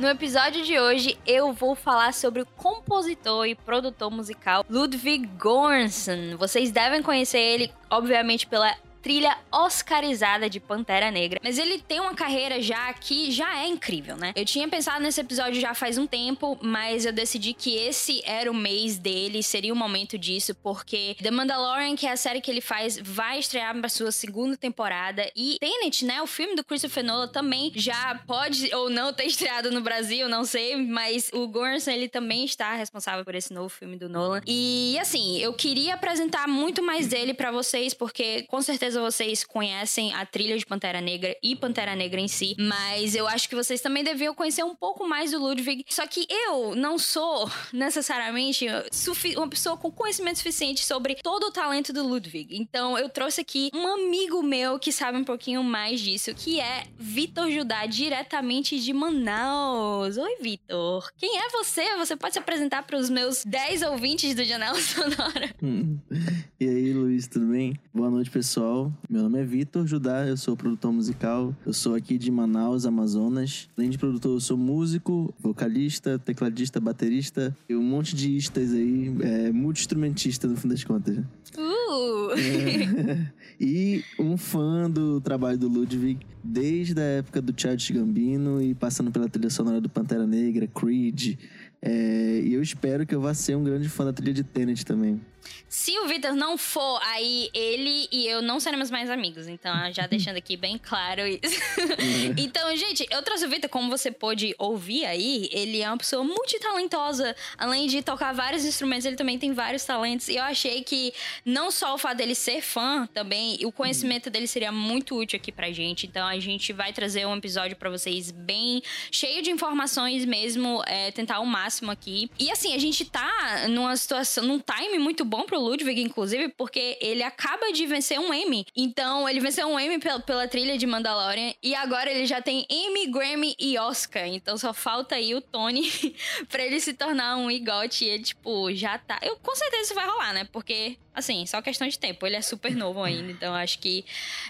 No episódio de hoje eu vou falar sobre o compositor e produtor musical Ludwig Göransson. Vocês devem conhecer ele, obviamente, pela trilha oscarizada de Pantera Negra. Mas ele tem uma carreira já que já é incrível, né? Eu tinha pensado nesse episódio já faz um tempo, mas eu decidi que esse era o mês dele, seria o momento disso, porque The Mandalorian, que é a série que ele faz, vai estrear para sua segunda temporada e Tenet, né, o filme do Christopher Nolan também já pode ou não ter estreado no Brasil, não sei, mas o Gorson ele também está responsável por esse novo filme do Nolan. E assim, eu queria apresentar muito mais dele para vocês porque com certeza certeza vocês conhecem a trilha de Pantera Negra e Pantera Negra em si, mas eu acho que vocês também deviam conhecer um pouco mais do Ludwig. Só que eu não sou necessariamente uma pessoa com conhecimento suficiente sobre todo o talento do Ludwig. Então eu trouxe aqui um amigo meu que sabe um pouquinho mais disso, que é Vitor Judá, diretamente de Manaus. Oi, Vitor. Quem é você? Você pode se apresentar para os meus 10 ouvintes do Janela Sonora. E aí, Luiz, tudo bem? Boa noite, pessoal pessoal. Meu nome é Vitor Judá, eu sou produtor musical. Eu sou aqui de Manaus, Amazonas. Além de produtor, eu sou músico, vocalista, tecladista, baterista e um monte de istas aí, é, multi-instrumentista no fim das contas. Uh! É, e um fã do trabalho do Ludwig desde a época do Childish Gambino e passando pela trilha sonora do Pantera Negra, Creed. É, e eu espero que eu vá ser um grande fã da trilha de Tenet também. Se o Vitor não for, aí ele e eu não seremos mais amigos. Então, já deixando aqui bem claro isso. então, gente, eu trouxe o Vitor, como você pôde ouvir aí, ele é uma pessoa multitalentosa. Além de tocar vários instrumentos, ele também tem vários talentos. E eu achei que não só o fato dele ser fã, também o conhecimento dele seria muito útil aqui pra gente. Então, a gente vai trazer um episódio para vocês bem cheio de informações mesmo, é, tentar o máximo aqui. E assim, a gente tá numa situação, num time muito bom pro Ludwig, inclusive, porque ele acaba de vencer um Emmy. Então, ele venceu um Emmy pela, pela trilha de Mandalorian e agora ele já tem Emmy, Grammy e Oscar. Então, só falta aí o Tony pra ele se tornar um igote. E ele, tipo, já tá. Eu com certeza isso vai rolar, né? Porque assim, só questão de tempo. Ele é super novo ainda, então acho que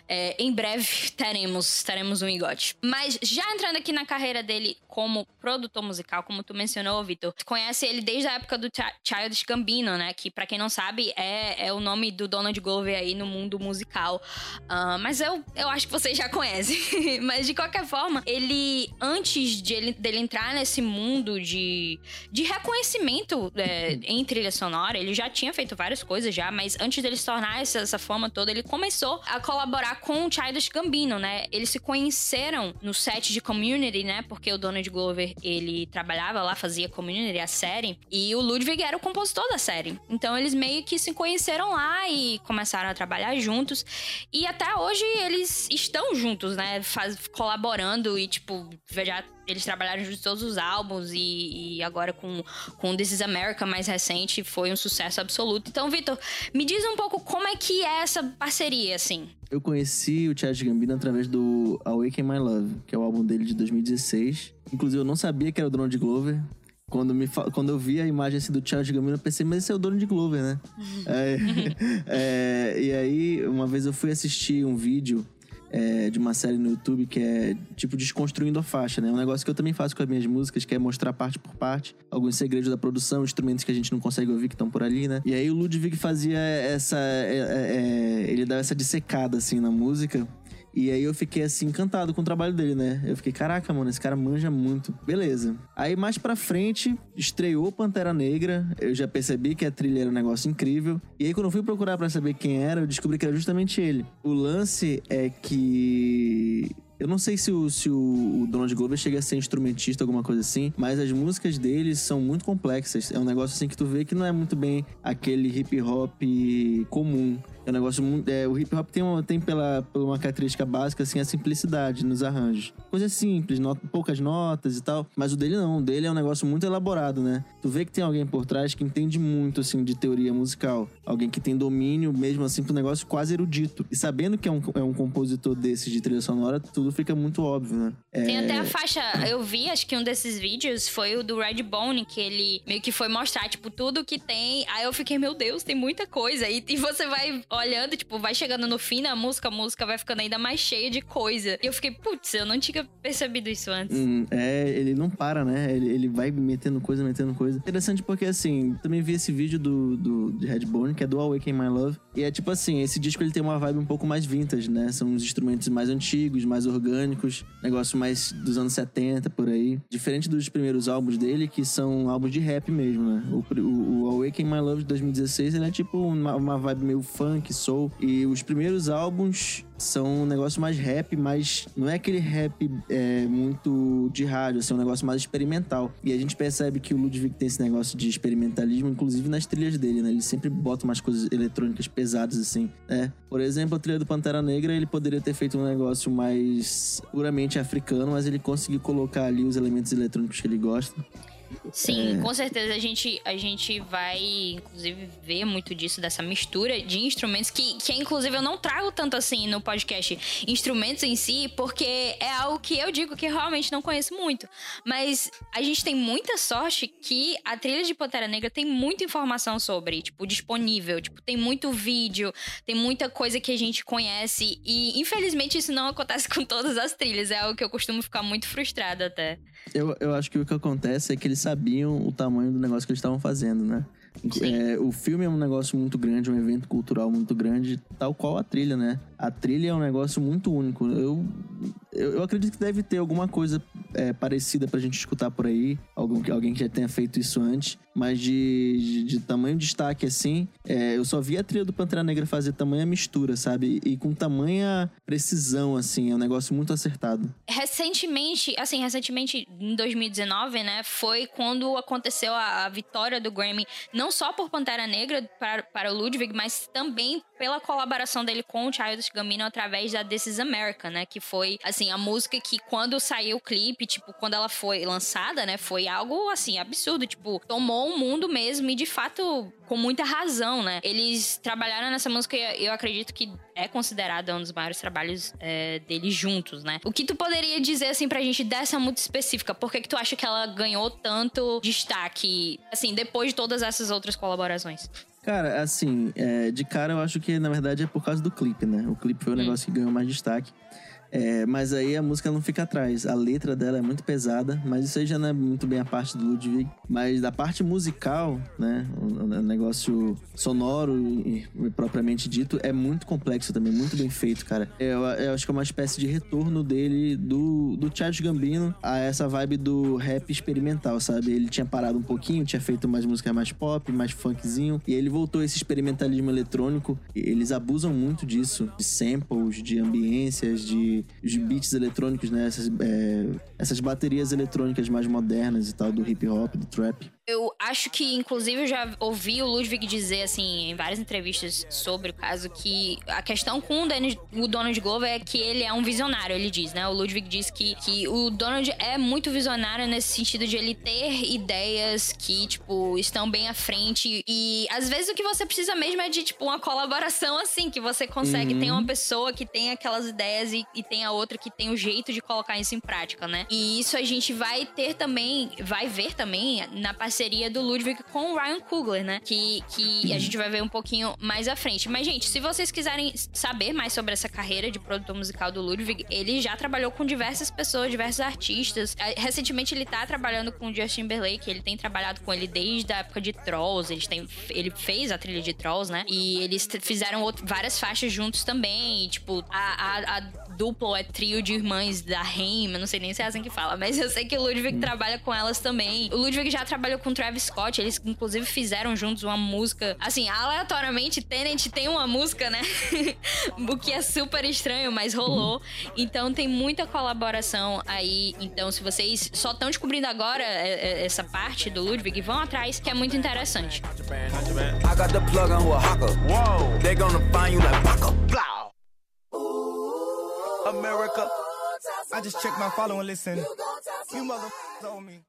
é, em breve teremos, teremos um igote. Mas já entrando aqui na carreira dele como produtor musical, como tu mencionou, Vitor, conhece ele desde a época do Childish Gambino, né? Que para quem não sabe é, é o nome do Donald Glover aí no mundo musical. Uh, mas eu, eu acho que vocês já conhecem. mas de qualquer forma, ele antes de ele, dele entrar nesse mundo de, de reconhecimento é, em trilha sonora, ele já tinha feito várias coisas já, mas antes dele se tornar essa, essa fama toda, ele começou a colaborar com o Childish Gambino, né? Eles se conheceram no set de Community, né? Porque o Donald Glover, ele trabalhava lá, fazia Community, a série, e o Ludwig era o compositor da série. Então eles meio que se conheceram lá e começaram a trabalhar juntos. E até hoje eles estão juntos, né? Faz, colaborando e, tipo, já eles trabalharam juntos todos os álbuns e, e, agora com, com This is America mais recente foi um sucesso absoluto. Então, Vitor, me diz um pouco como é que é essa parceria, assim. Eu conheci o Chad Gambino através do Awaken My Love, que é o álbum dele de 2016. Inclusive, eu não sabia que era o Donald Glover. Quando, me, quando eu vi a imagem assim, do Charles Gambino, eu pensei, mas esse é o dono de Glover, né? É, é, e aí, uma vez eu fui assistir um vídeo é, de uma série no YouTube que é tipo Desconstruindo a Faixa, né? Um negócio que eu também faço com as minhas músicas, que é mostrar parte por parte alguns segredos da produção, instrumentos que a gente não consegue ouvir que estão por ali, né? E aí o Ludwig fazia essa. É, é, é ele dava essa dissecada assim na música. E aí eu fiquei assim encantado com o trabalho dele, né? Eu fiquei, caraca, mano, esse cara manja muito. Beleza. Aí mais pra frente, estreou Pantera Negra. Eu já percebi que a trilha era um negócio incrível. E aí quando eu fui procurar para saber quem era, eu descobri que era justamente ele. O lance é que eu não sei se o, se o, Donald Glover chega a ser instrumentista, alguma coisa assim, mas as músicas dele são muito complexas. É um negócio assim que tu vê que não é muito bem aquele hip hop comum. É um negócio muito. É, o hip hop tem, uma, tem pela, pela uma característica básica, assim, a simplicidade nos arranjos. Coisa simples, not, poucas notas e tal. Mas o dele não. O dele é um negócio muito elaborado, né? Tu vê que tem alguém por trás que entende muito, assim, de teoria musical. Alguém que tem domínio, mesmo assim, pro negócio quase erudito. E sabendo que é um, é um compositor desse de trilha sonora, tudo fica muito óbvio, né? É... Tem até a faixa. Eu vi, acho que um desses vídeos foi o do Redbone, que ele meio que foi mostrar, tipo, tudo que tem. Aí eu fiquei, meu Deus, tem muita coisa. E, e você vai olhando, tipo, vai chegando no fim da música, a música vai ficando ainda mais cheia de coisa. E eu fiquei, putz, eu não tinha percebido isso antes. Hum, é, ele não para, né? Ele, ele vai metendo coisa, metendo coisa. Interessante porque, assim, também vi esse vídeo do, do de Redbone, que é do Awaken My Love. E é tipo assim, esse disco ele tem uma vibe um pouco mais vintage, né? São os instrumentos mais antigos, mais orgânicos, negócio mais dos anos 70, por aí. Diferente dos primeiros álbuns dele, que são álbuns de rap mesmo, né? O, o, o Awaken My Love de 2016, ele é tipo uma, uma vibe meio funk, soul. E os primeiros álbuns são um negócio mais rap, mas não é aquele rap é, muito de rádio, assim, é um negócio mais experimental. E a gente percebe que o Ludwig tem esse negócio de experimentalismo, inclusive nas trilhas dele, né? Ele sempre bota umas coisas eletrônicas pesadas, assim, né? Por exemplo, a trilha do Pantera Negra, ele poderia ter feito um negócio mais puramente africano, mas ele conseguiu colocar ali os elementos eletrônicos que ele gosta. Sim, é... com certeza a gente, a gente vai, inclusive, ver muito disso, dessa mistura de instrumentos, que, que inclusive eu não trago tanto assim no podcast instrumentos em si, porque é algo que eu digo que realmente não conheço muito. Mas a gente tem muita sorte que a trilha de Pantera Negra tem muita informação sobre, tipo, disponível. Tipo, tem muito vídeo, tem muita coisa que a gente conhece. E infelizmente isso não acontece com todas as trilhas. É algo que eu costumo ficar muito frustrada até. Eu, eu acho que o que acontece é que eles sabiam o tamanho do negócio que eles estavam fazendo, né? É, o filme é um negócio muito grande, um evento cultural muito grande, tal qual a trilha, né? A trilha é um negócio muito único. Eu, eu, eu acredito que deve ter alguma coisa é, parecida pra gente escutar por aí, algum, alguém que já tenha feito isso antes, mas de, de, de tamanho destaque assim, é, eu só vi a trilha do Pantera Negra fazer tamanha mistura, sabe? E com tamanha precisão, assim, é um negócio muito acertado. Recentemente, assim, recentemente, em 2019, né, foi quando aconteceu a, a vitória do Grammy, não só por Pantera Negra para, para o Ludwig, mas também pela colaboração dele com o Childish Gambino através da This is America, né, que foi, assim, a música que quando saiu o clipe, tipo, quando ela foi lançada, né, foi algo, assim, absurdo, tipo, tomou um mundo mesmo e, de fato, com muita razão, né, eles trabalharam nessa música e eu acredito que é considerada um dos maiores trabalhos é, deles juntos, né. O que tu poderia dizer, assim, pra gente dessa música específica? Por que que tu acha que ela ganhou tanto destaque, assim, depois de todas essas outras colaborações? Cara, assim, é, de cara eu acho que na verdade é por causa do clipe, né? O clipe foi o hum. negócio que ganhou mais destaque. É, mas aí a música não fica atrás. A letra dela é muito pesada, mas isso aí já não é muito bem a parte do Ludwig. Mas da parte musical, né? O, negócio sonoro e, propriamente dito é muito complexo também, muito bem feito, cara. Eu, eu, acho que é uma espécie de retorno dele, do, do Chad Gambino, a essa vibe do rap experimental, sabe? Ele tinha parado um pouquinho, tinha feito umas músicas mais pop, mais funkzinho, e ele voltou a esse experimentalismo eletrônico. Eles abusam muito disso, de samples, de ambiências, de os beats eletrônicos, né? Essas, é, essas baterias eletrônicas mais modernas e tal, do hip hop, do trap. Eu acho que, inclusive, eu já ouvi o Ludwig dizer, assim, em várias entrevistas sobre o caso, que a questão com o, Dennis, o Donald Glover é que ele é um visionário, ele diz, né? O Ludwig diz que, que o Donald é muito visionário nesse sentido de ele ter ideias que, tipo, estão bem à frente. E às vezes o que você precisa mesmo é de, tipo, uma colaboração assim, que você consegue uhum. ter uma pessoa que tem aquelas ideias e, e tem a outra que tem o jeito de colocar isso em prática, né? E isso a gente vai ter também, vai ver também na parceria do Ludwig com o Ryan Coogler, né? Que, que a gente vai ver um pouquinho mais à frente. Mas, gente, se vocês quiserem saber mais sobre essa carreira de produtor musical do Ludwig, ele já trabalhou com diversas pessoas, diversos artistas. É, recentemente ele tá trabalhando com o Justin Timberlake, ele tem trabalhado com ele desde a época de Trolls, ele, tem, ele fez a trilha de Trolls, né? E eles fizeram outro, várias faixas juntos também. E, tipo, a, a, a duplo, é trio de irmãs da Reima, não sei nem se é assim que fala, mas eu sei que o Ludwig hum. trabalha com elas também. O Ludwig já trabalhou com o Travis Scott, eles inclusive fizeram juntos uma música, assim, aleatoriamente, Tenant tem uma música, né? o que é super estranho, mas rolou. Então tem muita colaboração aí. Então, se vocês só estão descobrindo agora é, é, essa parte do Ludwig, vão atrás, que é muito interessante. I got the plug on a hawker. Whoa. They gonna find you like America. I just my follow and listen. You me.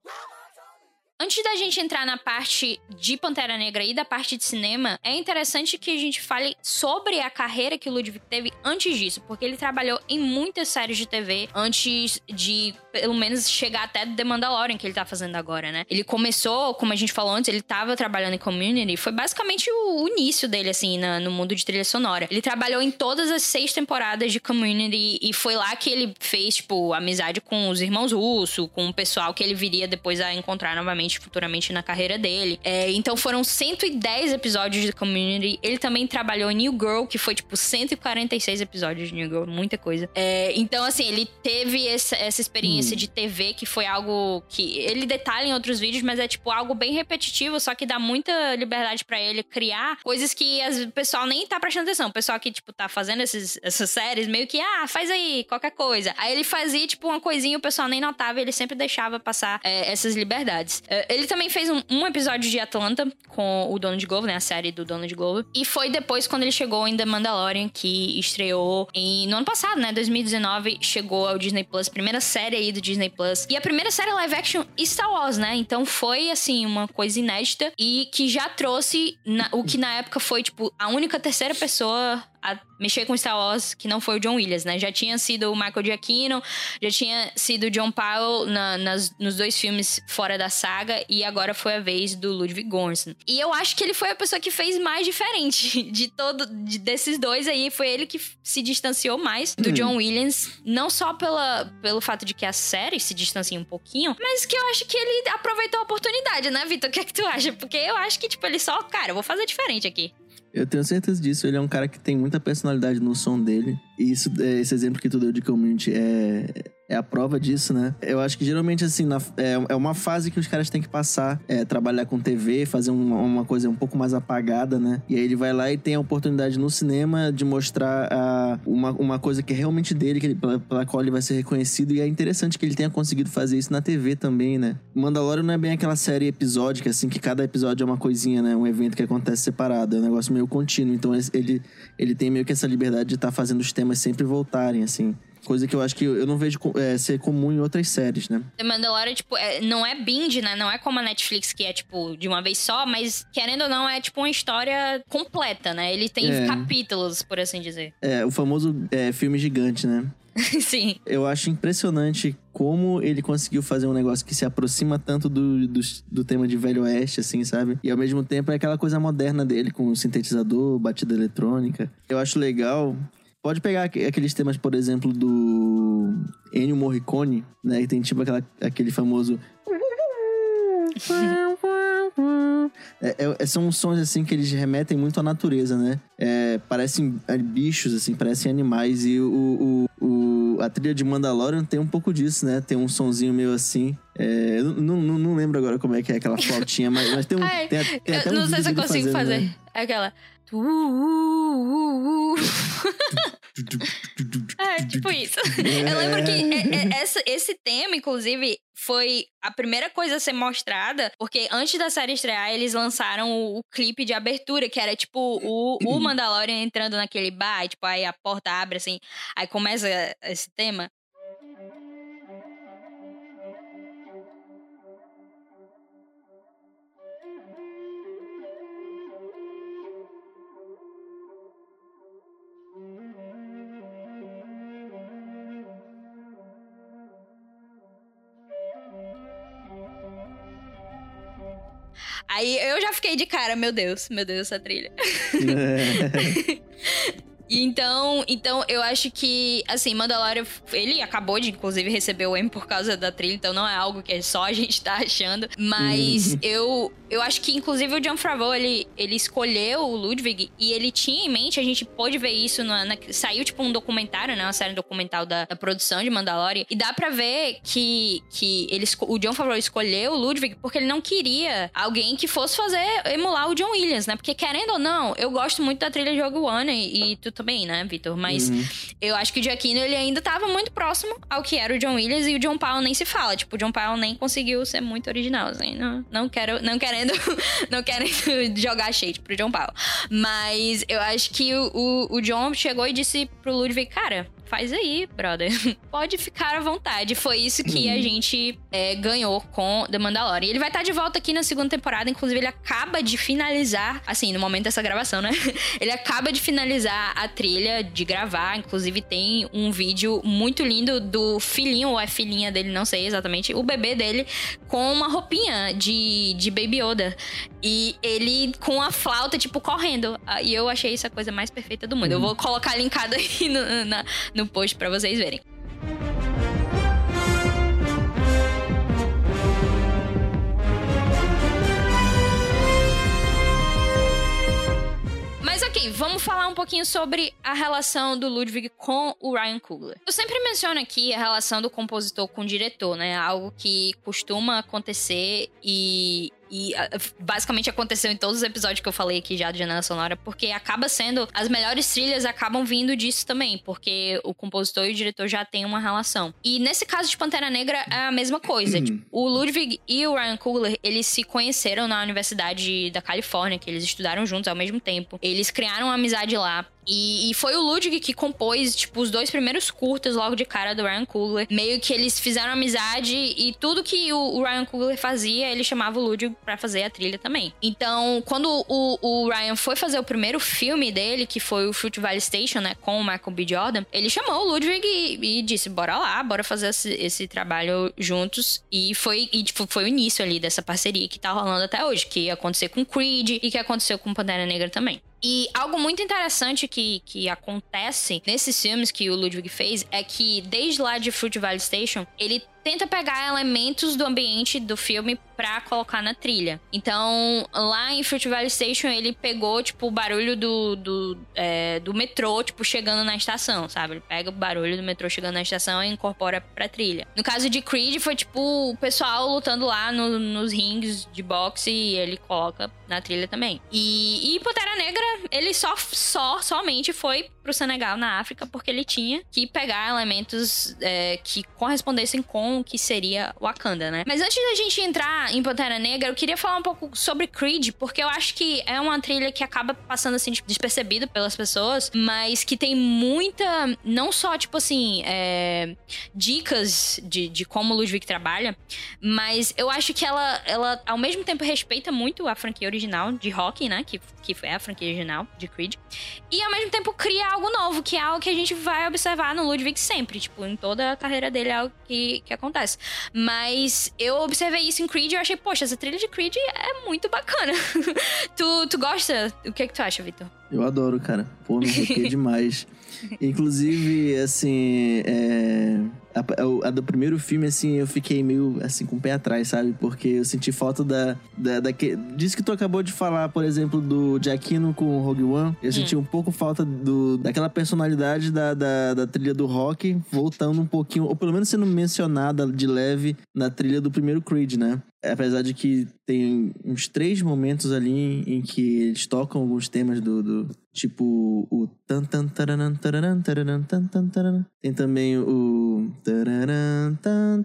Antes da gente entrar na parte de Pantera Negra e da parte de cinema, é interessante que a gente fale sobre a carreira que o Ludwig teve antes disso, porque ele trabalhou em muitas séries de TV antes de pelo menos chegar até The Mandalorian que ele tá fazendo agora, né? Ele começou, como a gente falou antes, ele tava trabalhando em Community, foi basicamente o, início dele, assim, na, no mundo de trilha sonora. Ele trabalhou em todas as seis temporadas de Community e foi lá que ele fez, tipo, amizade com os irmãos Russo, com o pessoal que ele viria depois a encontrar novamente futuramente na carreira dele. É, então foram 110 episódios de Community. Ele também trabalhou em New Girl, que foi, tipo, 146 episódios de New Girl, muita coisa. É, então, assim, ele teve essa, essa experiência hum. de TV que foi algo que ele detalha em outros vídeos, mas é, tipo, algo bem repetitivo, só que dá muita liberdade para ele criar coisas que o pessoal nem tá prestando atenção. O pessoal que, tipo, tá fazendo esses, essas séries, meio que, ah, faz aí, qualquer coisa. Aí ele fazia, tipo, uma coisinha, o pessoal nem notava, ele sempre deixava passar é, essas liberdades. É, ele também fez um, um, episódio de Atlanta com o Donald Glover, né? A série do Donald Glover. E foi depois, quando ele chegou em The Mandalorian, que estreou em, no ano passado, né? 2019, chegou ao Disney Plus, primeira série aí do Disney Plus. E a primeira série live action Star Wars, né? Então foi, assim, uma coisa inédita e que já trouxe na, o que na época foi, tipo, a única terceira pessoa a mexer com Star Wars que não foi o John Williams, né? Já tinha sido o Michael Giacchino, já tinha sido o John Powell na, nas, nos dois filmes fora da saga e agora foi a vez do Ludwig Göransson. E eu acho que ele foi a pessoa que fez mais diferente de todo de, desses dois aí, foi ele que se distanciou mais do hum. John Williams, não só pela, pelo fato de que a série se distancia um pouquinho, mas que eu acho que ele aproveitou a oportunidade, né, Vitor? O que é que tu acha? Porque eu acho que tipo ele só, cara, eu vou fazer diferente aqui. Eu tenho certeza disso. Ele é um cara que tem muita personalidade no som dele. E isso, é, esse exemplo que tu deu de community é, é a prova disso, né? Eu acho que geralmente, assim, na, é, é uma fase que os caras têm que passar, é, trabalhar com TV, fazer uma, uma, coisa um pouco mais apagada, né? E aí ele vai lá e tem a oportunidade no cinema de mostrar a, uma, uma coisa que é realmente dele, que ele, pela, pela qual ele vai ser reconhecido. E é interessante que ele tenha conseguido fazer isso na TV também, né? Mandalorian não é bem aquela série episódica, assim, que cada episódio é uma coisinha, né? Um evento que acontece separado. É um negócio meio contínuo. Então ele, ele tem meio que essa liberdade de estar tá fazendo os temas sempre voltarem, assim. Coisa que eu acho que eu não vejo é, ser comum em outras séries, né? The Mandalorian, tipo, é, não é binge, né? Não é como a Netflix, que é, tipo, de uma vez só, mas, querendo ou não, é, tipo, uma história completa, né? Ele tem é. capítulos, por assim dizer. É, o famoso é, filme gigante, né? Sim. Eu acho impressionante como ele conseguiu fazer um negócio que se aproxima tanto do, do, do, tema de Velho Oeste, assim, sabe? E ao mesmo tempo é aquela coisa moderna dele, com o sintetizador, batida eletrônica. Eu acho legal Pode pegar aqueles temas, por exemplo, do Ennio Morricone, né? Que tem tipo aquela, aquele famoso... É, é, são sons assim que eles remetem muito à natureza, né? É, parecem é, bichos, assim, parecem animais. E o, o, o, a trilha de Mandalorian tem um pouco disso, né? Tem um sonzinho meio assim. É, eu não, não, não, lembro agora como é que é aquela flautinha, mas, mas tem um. Ai, tem, tem até um não sei se eu consigo fazendo, fazer. Né? É aquela. é, tipo isso. Eu lembro que é, é, essa, esse tema, inclusive, foi a primeira coisa a ser mostrada, porque antes da série estrear, eles lançaram o, o clipe de abertura, que era tipo o, o Mandalorian entrando naquele bar, e, tipo, aí a porta abre assim, aí começa esse tema. Aí eu já fiquei de cara, meu Deus, meu Deus, essa trilha. É. Então, então eu acho que, assim, Mandalorian, ele acabou de, inclusive, receber o M por causa da trilha, então não é algo que só a gente tá achando. Mas uhum. eu, eu acho que, inclusive, o John Favreau, ele, ele escolheu o Ludwig e ele tinha em mente, a gente pôde ver isso, na, na saiu, tipo, um documentário, né? Uma série documental da, da, produção de Mandalorian. E dá pra ver que, que ele, o John Favreau escolheu o Ludwig porque ele não queria alguém que fosse fazer, emular o John Williams, né? Porque, querendo ou não, eu gosto muito da trilha de One e, e tu também, né, Vitor? Mas uhum. eu acho que o Giacchino, ele ainda tava muito próximo ao que era o John Williams e o John Powell nem se fala. Tipo, o John Powell nem conseguiu ser muito original, assim. Não, não quero, não não querendo jogar shade pro John Powell. Mas eu acho que o, o, o John chegou e disse pro Ludwig, cara, faz aí, brother. Pode ficar à vontade. Foi isso que a gente é, ganhou com The Mandalorian. Ele vai estar de volta aqui na segunda temporada. Inclusive, ele acaba de finalizar, assim, no momento dessa gravação, né? Ele acaba de finalizar a trilha, de gravar. Inclusive, tem um vídeo muito lindo do filhinho, ou é filhinha dele, não sei exatamente, o bebê dele, com uma roupinha de, de Baby Yoda. E ele com a flauta, tipo, correndo. Ah, E eu achei isso a coisa mais perfeita do mundo. Eu vou colocar linkado aí no, na- no post pra vocês verem. Mas ok, vamos falar um pouquinho sobre a relação do Ludwig com o Ryan Coogler. Eu sempre menciono aqui a relação do compositor com o diretor, né? Algo que costuma acontecer e, e basicamente aconteceu em todos os episódios que eu falei aqui já de Janela Sonora, porque acaba sendo. As melhores trilhas acabam vindo disso também, porque o compositor e o diretor já têm uma relação. E nesse caso de Pantera Negra é a mesma coisa. tipo, o Ludwig e o Ryan Coogler, eles se conheceram na Universidade da Califórnia, que eles estudaram juntos ao mesmo tempo. Eles criaram uma amizade lá. E, e foi o Ludwig que compôs, tipo, os dois primeiros curtas logo de cara do Ryan Coogler. Meio que eles fizeram amizade e tudo que o, o Ryan Coogler fazia, ele chamava o Ludwig pra fazer a trilha também. Então, quando o, o Ryan foi fazer o primeiro filme dele, que foi o Fruit Valley Station, né, com o Michael B. Jordan, ele chamou o Ludwig e, e disse: bora lá, bora fazer esse, esse trabalho juntos. E foi, e, tipo, foi o início ali dessa parceria que tá rolando até hoje, que ia acontecer com Creed e que aconteceu com Pantera Negra também. E algo muito interessante que, que acontece nesses filmes que o Ludwig fez é que, desde lá de Fruit Valley Station, ele tenta pegar elementos do ambiente do filme pra colocar na trilha. Então, lá em Fruit Valley Station, ele pegou, tipo, o barulho do, do, é, do metrô, tipo, chegando na estação, sabe? Ele pega o barulho do metrô chegando na estação e incorpora pra trilha. No caso de Creed, foi, tipo, o pessoal lutando lá no- nos rings de boxe e ele coloca na trilha também. E, e Pantera Negra, ele só, só, somente foi pro Senegal, na África, porque ele tinha que pegar elementos é, que correspondessem com o que seria Wakanda, né? Mas antes da gente entrar em Pantera Negra, eu queria falar um pouco sobre Creed, porque eu acho que é uma trilha que acaba passando assim tipo, despercebido pelas pessoas, mas que tem muita, não só tipo assim, é, dicas de, de como o Ludwig trabalha, mas eu acho que ela, ela ao mesmo tempo respeita muito a franquia original de Rock, né? Que, que é a franquia original de Creed. E ao mesmo tempo cria algo novo, que é algo que a gente vai observar no Ludwig sempre. Tipo, em toda a carreira dele é algo que, que acontece. Mas eu observei isso em Creed e achei, poxa, essa trilha de Creed é muito bacana. tu, tu gosta? O que é que tu acha, Vitor? Eu adoro, cara. Pô, me arrepiei demais. Inclusive, assim, é... a, a do primeiro filme, assim, eu fiquei meio, assim, com o pé atrás, sabe? Porque eu senti falta da... da, da que... Disso que tu acabou de falar, por exemplo, do Giacchino com o Rogue One. Eu senti um pouco falta do, daquela personalidade da, da, da trilha do rock, voltando um pouquinho, ou pelo menos sendo mencionada de leve na trilha do primeiro Creed, né? Apesar de que tem uns três momentos ali em que eles tocam alguns temas do. do- tipo o tan tan tan tan. Tem também o. tan,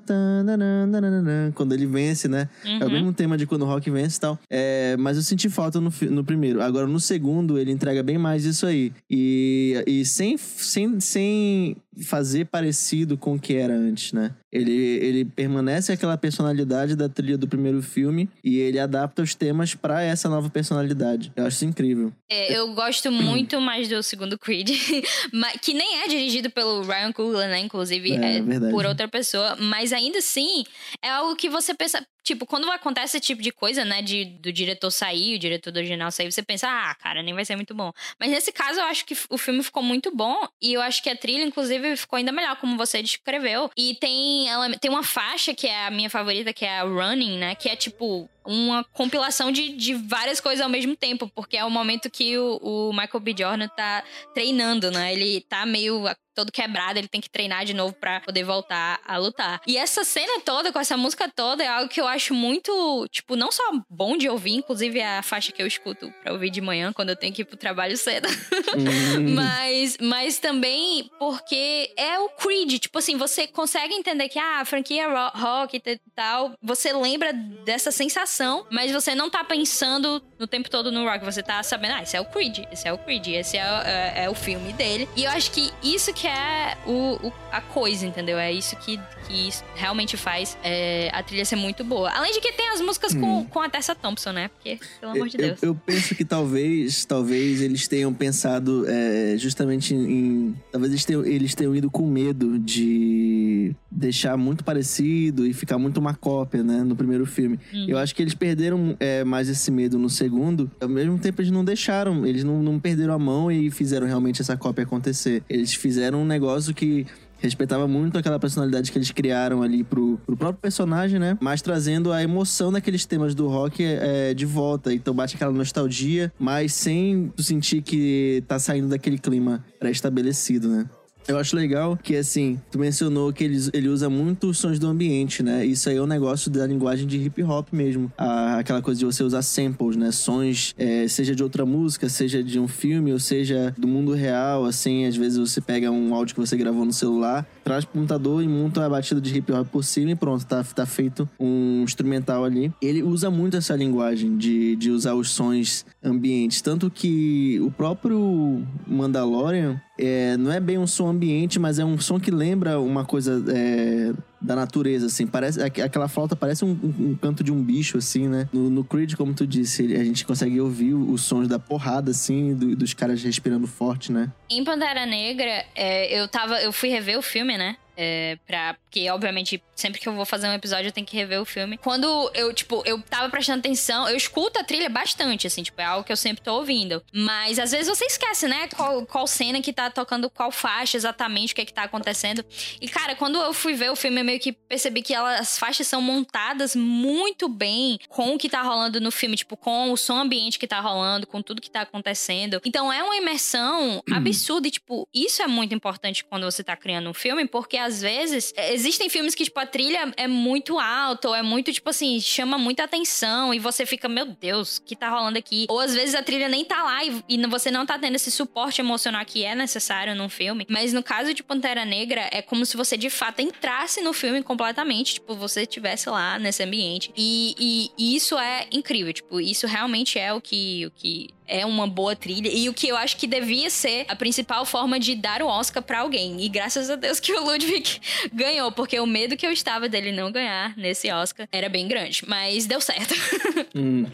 Quando ele vence, né? É o Uhum. mesmo tema de quando o Rock vence e tal. É, mas eu senti falta no, no primeiro. Agora, no segundo, ele entrega bem mais isso aí. E, e sem, sem, sem fazer parecido com o que era antes, né? Ele, ele permanece aquela personalidade da trilha do primeiro filme e ele adapta os temas pra essa nova personalidade. Eu acho isso incrível. É, eu gosto muito mais do segundo Creed, que nem é dirigido pelo Ryan Coogler, né? Inclusive, É, é, verdade. por outra pessoa. Mas ainda assim, é algo que você pensa. Tipo, quando acontece esse tipo de coisa, né? De, do diretor sair, o diretor do original sair, você pensa, ah, cara, nem vai ser muito bom. Mas nesse caso, eu acho que o filme ficou muito bom. E eu acho que a trilha, inclusive, ficou ainda melhor, como você descreveu. E tem, ela, tem uma faixa que é a minha favorita, que é a Running, né? Que é tipo uma compilação de, de várias coisas ao mesmo tempo, porque é o momento que o, o Michael B. Jordan tá treinando, né? Ele tá meio todo quebrado, ele tem que treinar de novo pra poder voltar a lutar. E essa cena toda, com essa música toda, é algo que eu acho muito, tipo, não só bom de ouvir, inclusive a faixa que eu escuto pra ouvir de manhã, quando eu tenho que ir pro trabalho cedo. Hum, mas, mas também porque é o Creed. Tipo assim, você consegue entender que ah, a franquia ro- rock e tal, você lembra dessa sensação, mas você não tá pensando no tempo todo no rock. Você tá sabendo, ah, esse é o Creed, esse é o Creed, esse é, é- é o filme dele. E eu acho que isso que que é o, o, a coisa, entendeu? É isso que, que realmente faz é, a trilha ser muito boa. Além de que tem as músicas hum. com, com a Tessa Thompson, né? Porque, pelo amor de Deus. Eu, eu penso que talvez, talvez eles tenham pensado é, justamente em. Talvez eles tenham, eles tenham ido com medo de deixar muito parecido e ficar muito uma cópia, né? No primeiro filme. Uhum. Eu acho que eles perderam é, mais esse medo no segundo. Ao mesmo tempo, eles não deixaram, eles não, não perderam a mão e fizeram realmente essa cópia acontecer. Eles fizeram um negócio que respeitava muito aquela personalidade que eles criaram ali pro, pro próprio personagem, né? Mas trazendo a emoção daqueles temas do rock é, de volta. Então bate aquela nostalgia, mas sem sentir que tá saindo daquele clima pré-estabelecido, né? Eu acho legal que, assim, tu mencionou que ele, ele usa muito os sons do ambiente, né? Isso aí é um negócio da linguagem de hip hop mesmo. A, aquela coisa de você usar samples, né? Sons, é, seja de outra música, seja de um filme, ou seja do mundo real, assim. Às vezes você pega um áudio que você gravou no celular, traz pro computador e monta uma batida de hip hop por cima e pronto, tá, tá feito um instrumental ali. Ele usa muito essa linguagem de, de usar os sons ambientes. Tanto que o próprio Mandalorian é, não é bem um som ambiente, mas é um som que lembra uma coisa é, da natureza, assim. Parece, aquela flauta parece um, um, canto de um bicho, assim, né? No, no, Creed, como tu disse, a gente consegue ouvir os sons da porrada, assim, do, dos caras respirando forte, né? Em Pantera Negra, é, eu tava. Eu fui rever o filme, né? É, pra, porque, obviamente, sempre que eu vou fazer um episódio, eu tenho que rever o filme. Quando eu, tipo, eu tava prestando atenção, eu escuto a trilha bastante, assim, tipo, é algo que eu sempre tô ouvindo. Mas às vezes você esquece, né? Qual, qual cena que tá tocando qual faixa exatamente, o que é que tá acontecendo. E, cara, quando eu fui ver o filme, eu meio que percebi que elas, as faixas são montadas muito bem com o que tá rolando no filme, tipo, com o som ambiente que tá rolando, com tudo que tá acontecendo. Então é uma imersão absurda e, tipo, isso é muito importante quando você tá criando um filme, porque às vezes, existem filmes que, tipo, a trilha é muito alta, ou é muito, tipo assim, chama muita atenção, e você fica, meu Deus, o que tá rolando aqui? Ou às vezes a trilha nem tá lá e, e você não tá tendo esse suporte emocional que é necessário num filme. Mas no caso de Pantera Negra, é como se você de fato entrasse no filme completamente, tipo, você estivesse lá nesse ambiente. E, e, e, isso é incrível, tipo, isso realmente é o que, o que é uma boa trilha e o que eu acho que devia ser a principal forma de dar o Oscar para alguém. E graças a Deus que o Ludwig ganhou, porque o medo que eu estava dele não ganhar nesse Oscar era bem grande, mas deu certo. Hum.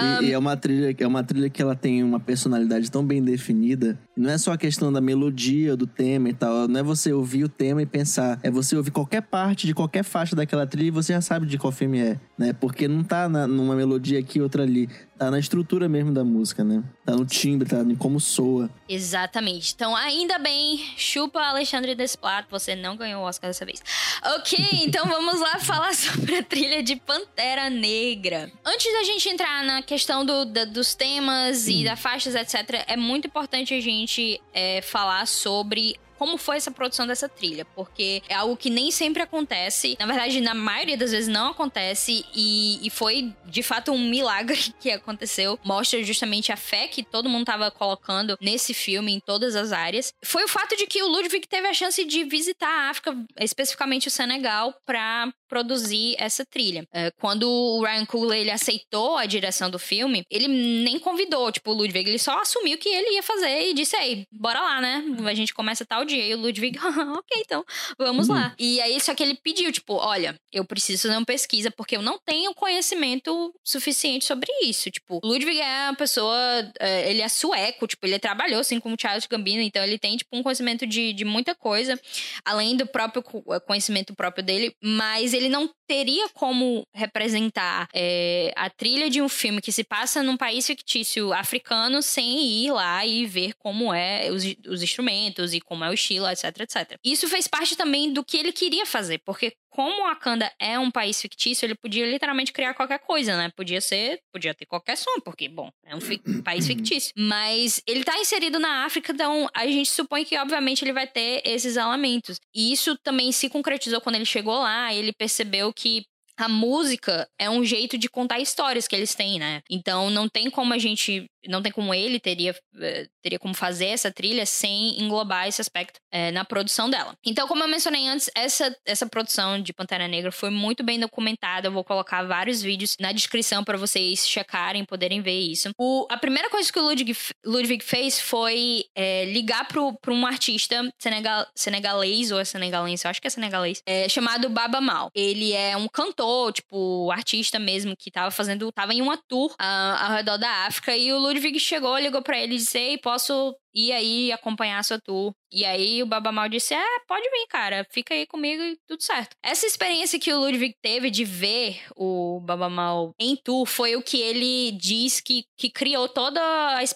um, e, e, é uma trilha, é uma trilha que ela tem uma personalidade tão bem definida. Não é só a questão da melodia, do tema e tal. Não é você ouvir o tema e pensar. É você ouvir qualquer parte de qualquer faixa daquela trilha e você já sabe de qual filme é, né? Porque não tá na, numa melodia aqui, outra ali tá na estrutura mesmo da música, né? Tá no timbre, tá em como soa. Exatamente. Então, ainda bem, chupa Alexandre Desplat, você não ganhou o Oscar dessa vez. Ok, então vamos lá falar sobre a trilha de Pantera Negra. Antes da gente entrar na questão do, da, dos temas e hum. das faixas, etc., é muito importante a gente é, falar sobre como foi essa produção dessa trilha, porque é algo que nem sempre acontece. Na verdade, na maioria das vezes não acontece e, e foi de fato um milagre que aconteceu. Mostra justamente a fé que todo mundo tava colocando nesse filme em todas as áreas. Foi o fato de que o Ludwig teve a chance de visitar a África, especificamente o Senegal, para produzir essa trilha. É, quando o Ryan Coogler ele aceitou a direção do filme, ele nem convidou, tipo, o Ludwig, ele só assumiu que ele ia fazer e disse, aí, bora lá, né? A gente começa tal dia. E o Ludwig, ok, então, vamos uhum. lá. E aí, só que ele pediu, tipo, olha, eu preciso fazer uma pesquisa porque eu não tenho conhecimento suficiente sobre isso. Tipo, o Ludwig é uma pessoa, é, ele é sueco, tipo, ele trabalhou, assim, como Charles Gambino, então ele tem, tipo, um conhecimento de, de muita coisa, além do próprio conhecimento próprio dele, mas ele ele não teria como representar é, a trilha de um filme que se passa num país fictício africano sem ir lá e ver como é os, os instrumentos e como é o estilo, etc, etc. Isso fez parte também do que ele queria fazer, porque como Wakanda é um país fictício, ele podia literalmente criar qualquer coisa, né? Podia ser, podia ter qualquer som, porque, bom, é um fi país fictício. Mas ele tá inserido na África, então a gente supõe que, obviamente, ele vai ter esses elementos. E isso também se concretizou quando ele chegou lá, ele percebeu que a música é um jeito de contar histórias que eles têm, né? Então não tem como a gente não tem como ele teria, eh, teria como fazer essa trilha sem englobar esse aspecto é, na produção dela. Então, como eu mencionei antes, essa, essa produção de Pantera Negra foi muito bem documentada. Eu vou colocar vários vídeos na descrição para vocês checarem, poderem ver isso. O, a primeira coisa que o Ludwig, Ludwig fez foi é, ligar para um artista senegal, senegalês, ou é senegalense, eu acho que é senegalês, é, chamado Baba Mal. Ele é um cantor, tipo, artista mesmo, que tava fazendo, tava em uma tour uh, ao redor da África, e o Ludwig chegou, ligou para ele e disse: Ei, posso ir aí acompanhar a sua tour. E aí o Babamal disse: É, pode vir, cara, fica aí comigo e tudo certo. Essa experiência que o Ludwig teve de ver o Babamal em tour foi o que ele diz que, que criou toda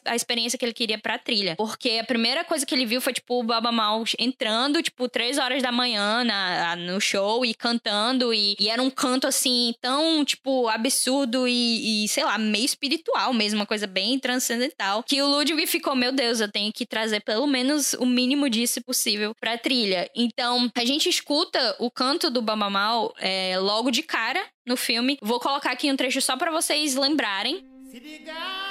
a, experiência que ele queria pra trilha. Porque a primeira coisa que ele viu foi, tipo, o Babamal entrando, tipo, três horas da manhã na, no show e cantando. E, e era um canto, assim, tão, tipo, absurdo e, e, sei lá, meio espiritual mesmo, uma coisa bem transcendental. Que o Ludwig ficou: Meu Deus, eu tenho tenho que trazer pelo menos o mínimo disso possível pra trilha. Então, a gente escuta o canto do Bambamal é, logo de cara no filme. Vou colocar aqui um trecho só para vocês lembrarem. Se ligar!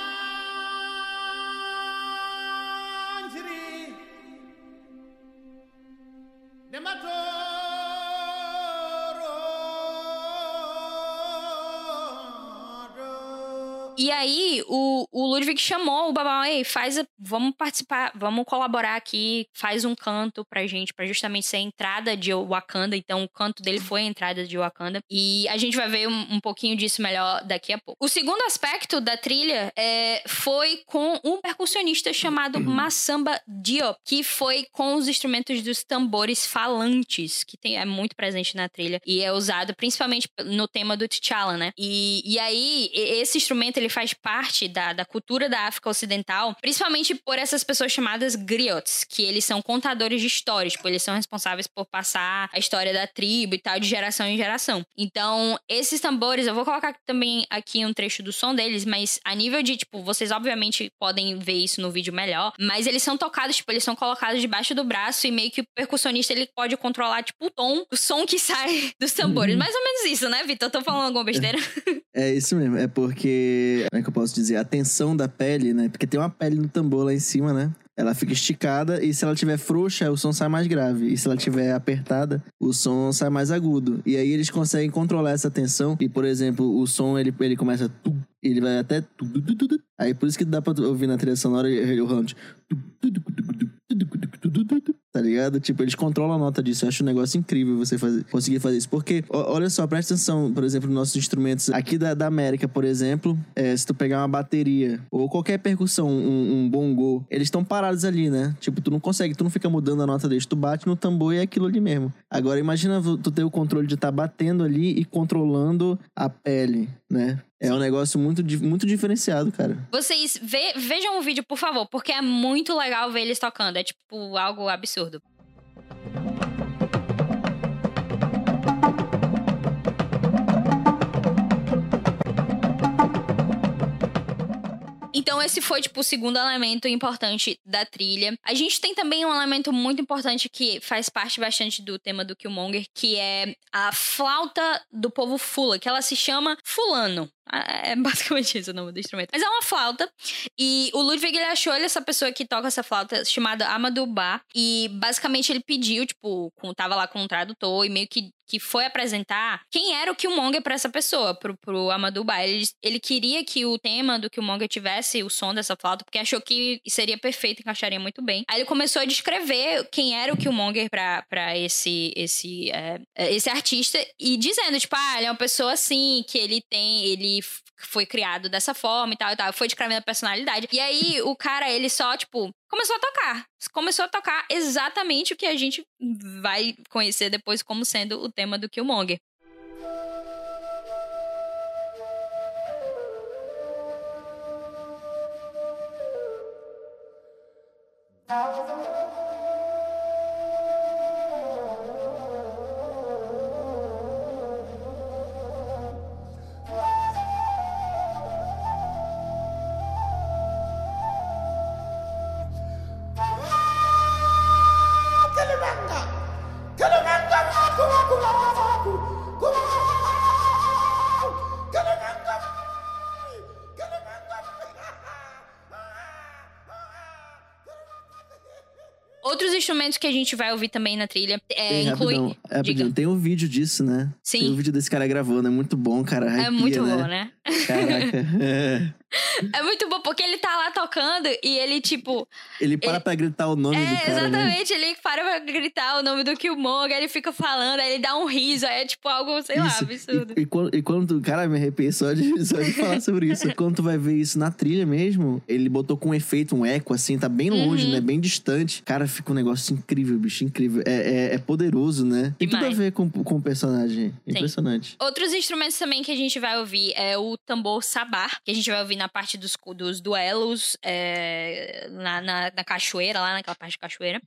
E aí, o, o Ludwig chamou o Babau, ei, faz, a, vamos participar, vamos colaborar aqui, faz um canto pra gente, pra justamente ser a entrada de Wakanda. Então, o canto dele foi a entrada de Wakanda. E a gente vai ver um, um pouquinho disso melhor daqui a pouco. O segundo aspecto da trilha é, foi com um percussionista chamado Massamba Diop, que foi com os instrumentos dos tambores falantes, que tem, é muito presente na trilha. E é usado principalmente no tema do T'Challa, né? E, e aí, esse instrumento, ele faz parte da, da cultura da África Ocidental, principalmente por essas pessoas chamadas griots, que eles são contadores de histórias, tipo, eles são responsáveis por passar a história da tribo e tal, de geração em geração. Então, esses tambores, eu vou colocar também aqui um trecho do som deles, mas a nível de, tipo, vocês obviamente podem ver isso no vídeo melhor, mas eles são tocados, tipo, eles são colocados debaixo do braço e meio que o percussionista, ele pode controlar, tipo, o tom, o som que sai dos tambores. Uhum. Mais ou menos isso, né, Vitor? Tô falando alguma besteira? É isso mesmo, é porque como é que eu posso dizer? A tensão da pele, né? Porque tem uma pele no tambor lá em cima, né? Ela fica esticada e se ela tiver frouxa, o som sai mais grave. E se ela tiver apertada, o som sai mais agudo. E aí eles conseguem controlar essa tensão. E, por exemplo, o som ele, ele começa. Ele vai até. Aí por isso que dá pra ouvir na trilha sonora o round tá ligado? Tipo, eles controlam a nota disso. Eu acho um negócio incrível você fazer, conseguir fazer isso. Porque, olha só, presta atenção, por exemplo, nos nossos instrumentos aqui da, da América, por exemplo, é, se tu pegar uma bateria ou qualquer percussão, um, um bongo, eles estão parados ali, né? Tipo, tu não consegue, tu não fica mudando a nota deles. Tu bate no tambor e é aquilo ali mesmo. Agora, imagina tu ter o controle de estar tá batendo ali e controlando a pele, né? É um negócio muito, muito diferenciado, cara. Vocês ve vejam o vídeo, por favor, porque é muito legal ver eles tocando. É tipo algo absurdo. Então, esse foi, tipo, o segundo elemento importante da trilha. A gente tem também um elemento muito importante que faz parte bastante do tema do Killmonger, que é a flauta do povo Fula, que ela se chama Fulano. Ah, é basicamente isso o nome do instrumento. Mas é uma flauta. E o Ludwig, ele achou ele essa pessoa que toca essa flauta chamada Amadou Ba. E basicamente ele pediu, tipo, tava lá com um tradutor e meio que, que foi apresentar quem era o Killmonger pra essa pessoa, pro, pro Amadou Ba. Ele, ele queria que o tema do Killmonger tivesse o som dessa flauta, porque achou que seria perfeito, encaixaria muito bem. Aí ele começou a descrever quem era o Killmonger pra, pra esse, esse, é, esse artista e dizendo, tipo, ah, ele é uma pessoa assim, que ele tem. ele foi criado dessa forma e tal e tal. Foi descrevendo a personalidade. E aí o cara, ele só, tipo, começou a tocar. Começou a tocar exatamente o que a gente vai conhecer depois como sendo o tema do Killmonger. Tá, Música instrumentos que a gente vai ouvir também na trilha é, Ei, inclui. rapidão, rapidão. Tem um vídeo disso, né? Sim. Tem um vídeo desse cara gravando, é muito bom, cara. É arrepia, muito né? bom, né? Caraca. É. É muito bom, porque ele tá lá tocando e ele, tipo. Ele para Ele- pra gritar o nome do É, cara, né? exatamente. Ele para pra gritar o nome do Killmonger, ele fica falando, aí ele dá um riso, aí é tipo algo, sei lá, Isso. absurdo. E, e quando, e quando cara, me arrepiei só de, só de falar sobre isso. Quando tu vai ver isso na trilha mesmo, ele botou com um efeito, um eco, assim, tá bem longe, Uhum. né? Bem distante. Cara, fica um negócio incrível, bicho, incrível. É, é, é poderoso, né? Tem tudo a Demais. ver com, com o personagem. Impressionante. Outros instrumentos também que a gente vai ouvir é o tambor sabar, que a gente vai ouvir na parte dos, dos duelos, é, na, na, na cachoeira, lá naquela parte de cachoeira.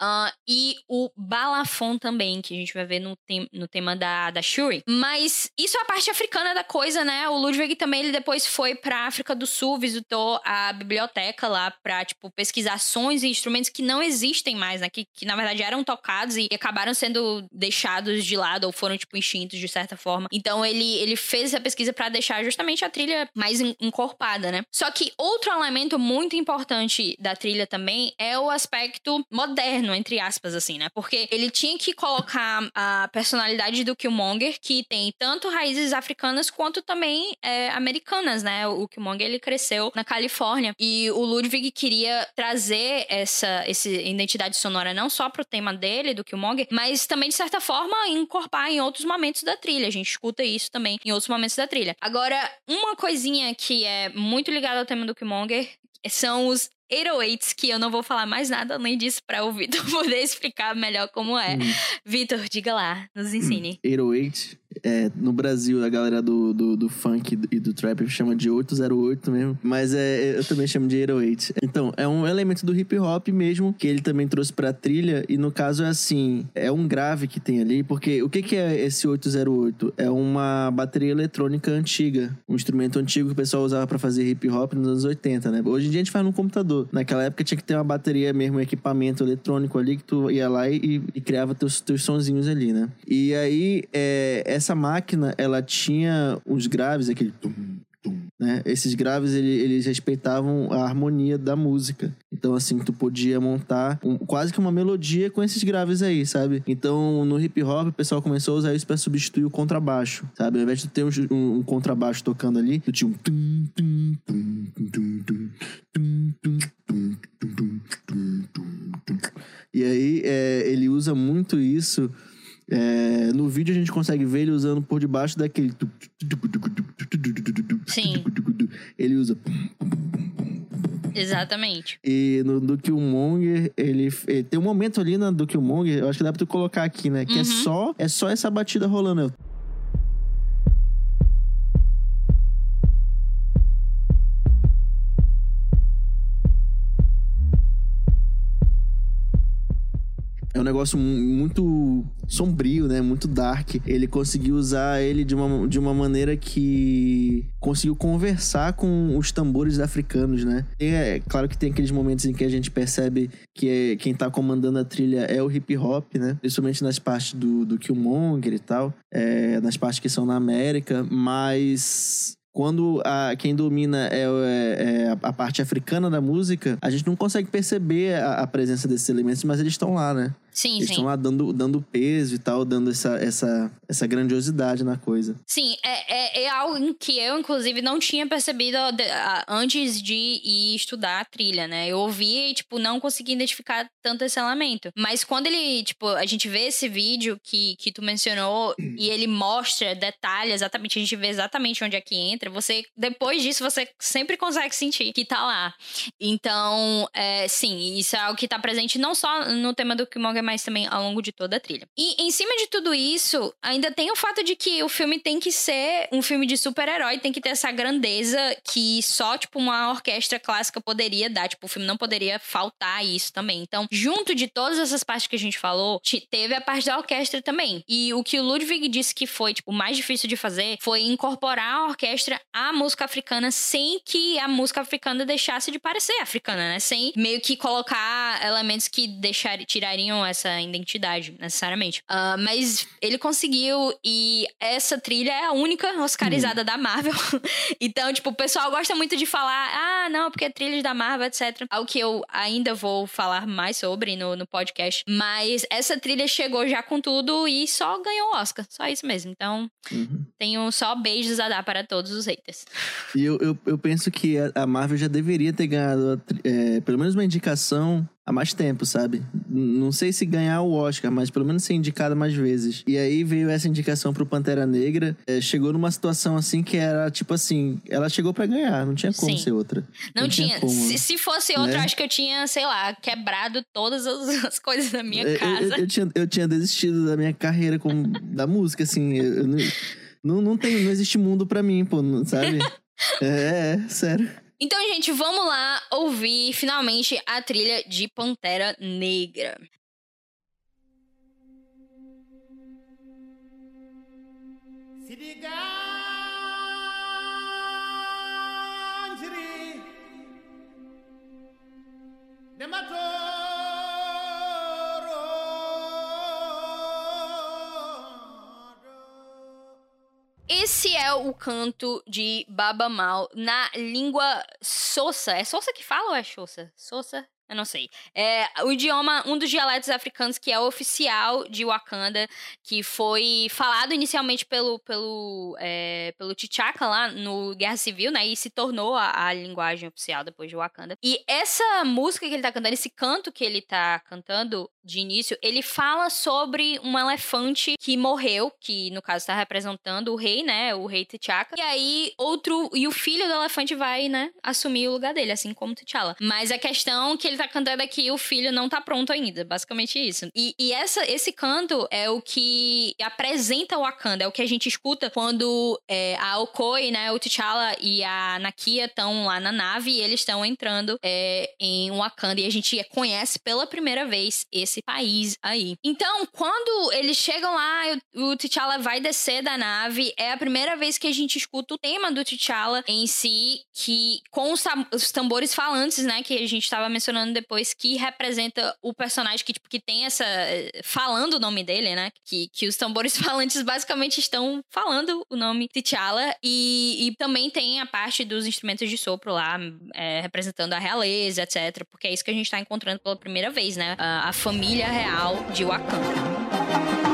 Ah, e o balafon também, que a gente vai ver no, tem, no tema da, da Shuri. Mas isso é a parte africana da coisa, né? O Ludwig também, ele depois foi pra África do Sul, visitou a biblioteca lá pra, tipo, pesquisar sons e instrumentos que não existem mais, né? Que, que na verdade eram tocados e acabaram sendo deixados de lado ou foram, tipo, extintos de certa forma. Então ele, ele fez essa pesquisa pra deixar justamente a trilha mais en- encorpada, né? Só que outro elemento muito importante da trilha também é o aspecto moderno, entre aspas, assim, né? Porque ele tinha que colocar a personalidade do Killmonger, que tem tanto raízes africanas quanto também é, americanas, né? O Killmonger, ele cresceu na Califórnia e o Ludwig queria trazer essa, essa identidade sonora não só pro tema dele, do Killmonger, mas também, de certa forma, encorpar em outros momentos da trilha. A gente escuta isso também em outros momentos da trilha. Agora, uma coisinha que é muito ligada ao tema do Killmonger são os 808s, que eu não vou falar mais nada além disso pra o Vitor poder explicar melhor como é. Hum. Vitor, diga lá, nos ensine. 808, é, no Brasil, a galera do, do, do funk e do trap chama de 808 mesmo. Mas é, eu também chamo de 808. Então, é um elemento do hip hop mesmo, que ele também trouxe pra trilha. E no caso é assim: é um grave que tem ali. Porque o que, que é esse 808? É uma bateria eletrônica antiga. Um instrumento antigo que o pessoal usava pra fazer hip hop nos anos 80, né? Hoje em dia a gente faz no computador. Naquela época tinha que ter uma bateria mesmo, um equipamento eletrônico ali que tu ia lá e, e criava teus, teus sonzinhos ali, né? E aí, é, essa máquina, ela tinha os graves, aquele tum, tum, né? Esses graves, ele- eles respeitavam a harmonia da música. Então, assim, tu podia montar um- quase que uma melodia com esses graves aí, sabe? Então, no hip hop, o pessoal começou a usar isso pra substituir o contrabaixo, sabe? Ao invés de ter um, um- um contrabaixo tocando ali, tu tinha um tum, tum, tum, tum, tum, tum, tum, tum. E aí, é, ele usa muito isso. É, no vídeo a gente consegue ver ele usando por debaixo daquele. Sim. Ele usa. Exatamente. E no do Killmonger, ele, ele tem um momento ali na do Killmonger, eu acho que dá pra tu colocar aqui, né? Que é Uhum. só é só essa batida rolando. É um negócio mu- muito sombrio, né? Muito dark. Ele conseguiu usar ele de uma, de uma maneira que conseguiu conversar com os tambores africanos, né? Tem, é claro que tem aqueles momentos em que a gente percebe que é- quem tá comandando a trilha é o hip hop, né? Principalmente nas partes do, do Killmonger e tal. É, nas partes que são na América, mas quando a, quem domina é, é- é a, a parte africana da música, a gente não consegue perceber a, a presença desses elementos, mas eles estão lá, né? Sim, Eles estão lá dando, dando peso e tal, dando essa, essa, essa grandiosidade na coisa. Sim, é, é, é algo em que eu, inclusive, não tinha percebido antes de ir estudar a trilha, né? Eu ouvi e, tipo, não consegui identificar tanto esse elemento. Mas quando ele, tipo, a gente vê esse vídeo que, que tu mencionou e ele mostra detalhes, exatamente, a gente vê exatamente onde é que entra, você, depois disso, você sempre consegue sentir que tá lá. Então, é, sim, isso é algo que tá presente não só no tema do Killmonger, mas também ao longo de toda a trilha. E em cima de tudo isso, ainda tem o fato de que o filme tem que ser um filme de super-herói, tem que ter essa grandeza que só, tipo, uma orquestra clássica poderia dar. Tipo, o filme não poderia faltar isso também. Então, junto de todas essas partes que a gente falou, te- teve a parte da orquestra também. E o que o Ludwig disse que foi, tipo, o mais difícil de fazer foi incorporar a orquestra à música africana sem que a música africana deixasse de parecer africana, né? Sem meio que colocar elementos que deixar, tirariam essa essa identidade, necessariamente. Uh, mas ele conseguiu, e essa trilha é a única oscarizada uhum. da Marvel. então, tipo, o pessoal gosta muito de falar, ah, não, porque é trilha da Marvel, etc. Algo que eu ainda vou falar mais sobre no, no podcast. Mas essa trilha chegou já com tudo e só ganhou o Oscar. Só isso mesmo. Então, uhum. tenho só beijos a dar para todos os haters. E eu, eu, eu penso que a Marvel já deveria ter ganhado é, pelo menos uma indicação há mais tempo, sabe? Não sei se ganhar o Oscar, mas pelo menos ser indicada mais vezes. E aí veio essa indicação pro Pantera Negra. É, chegou numa situação assim que era tipo assim: ela chegou para ganhar, não tinha como Sim. ser outra. Não, não tinha. tinha se, se, fosse outra, né? acho que eu tinha, sei lá, quebrado todas as, as coisas da minha casa. Eu, eu, eu, tinha, eu tinha desistido da minha carreira com, da música, assim. Eu, não, não, não, tem, não existe mundo para mim, pô, sabe? é, é, sério. Então, gente, vamos lá ouvir finalmente a trilha de Pantera Negra. Se Esse é o canto de Baba Mal na língua Sossa. É Sossa que fala ou é Xossa? Sossa? Eu não sei. É o idioma, um dos dialetos africanos que é oficial de Wakanda, que foi falado inicialmente pelo pelo é, pelo T'Chaka lá no Guerra Civil, né? E se tornou a, a, linguagem oficial depois de Wakanda. E essa música que ele tá cantando, esse canto que ele tá cantando de início, ele fala sobre um elefante que morreu, que no caso tá representando o rei, né? O rei T'Chaka. E aí outro e o filho do elefante vai, né, assumir o lugar dele, assim como T'Challa. Mas a questão que ele tá cantando aqui, o filho não tá pronto ainda. Basicamente isso. E, e essa, esse canto é o que apresenta o Wakanda, é o que a gente escuta quando é, a Okoi, né, o T'Challa e a Nakia estão lá na nave e eles estão entrando é, em Wakanda. E a gente conhece pela primeira vez esse país aí. Então, quando eles chegam lá, o T'Challa vai descer da nave, é a primeira vez que a gente escuta o tema do T'Challa em si, que com os, os tambores falantes, né, que a gente tava mencionando depois que representa o personagem que, tipo, que tem essa. falando o nome dele, né? Que, que os tambores falantes basicamente estão falando o nome T'Challa. E, e também tem a parte dos instrumentos de sopro lá, é, representando a realeza, etc. Porque é isso que a gente tá encontrando pela primeira vez, né? A, a família real de Wakanda.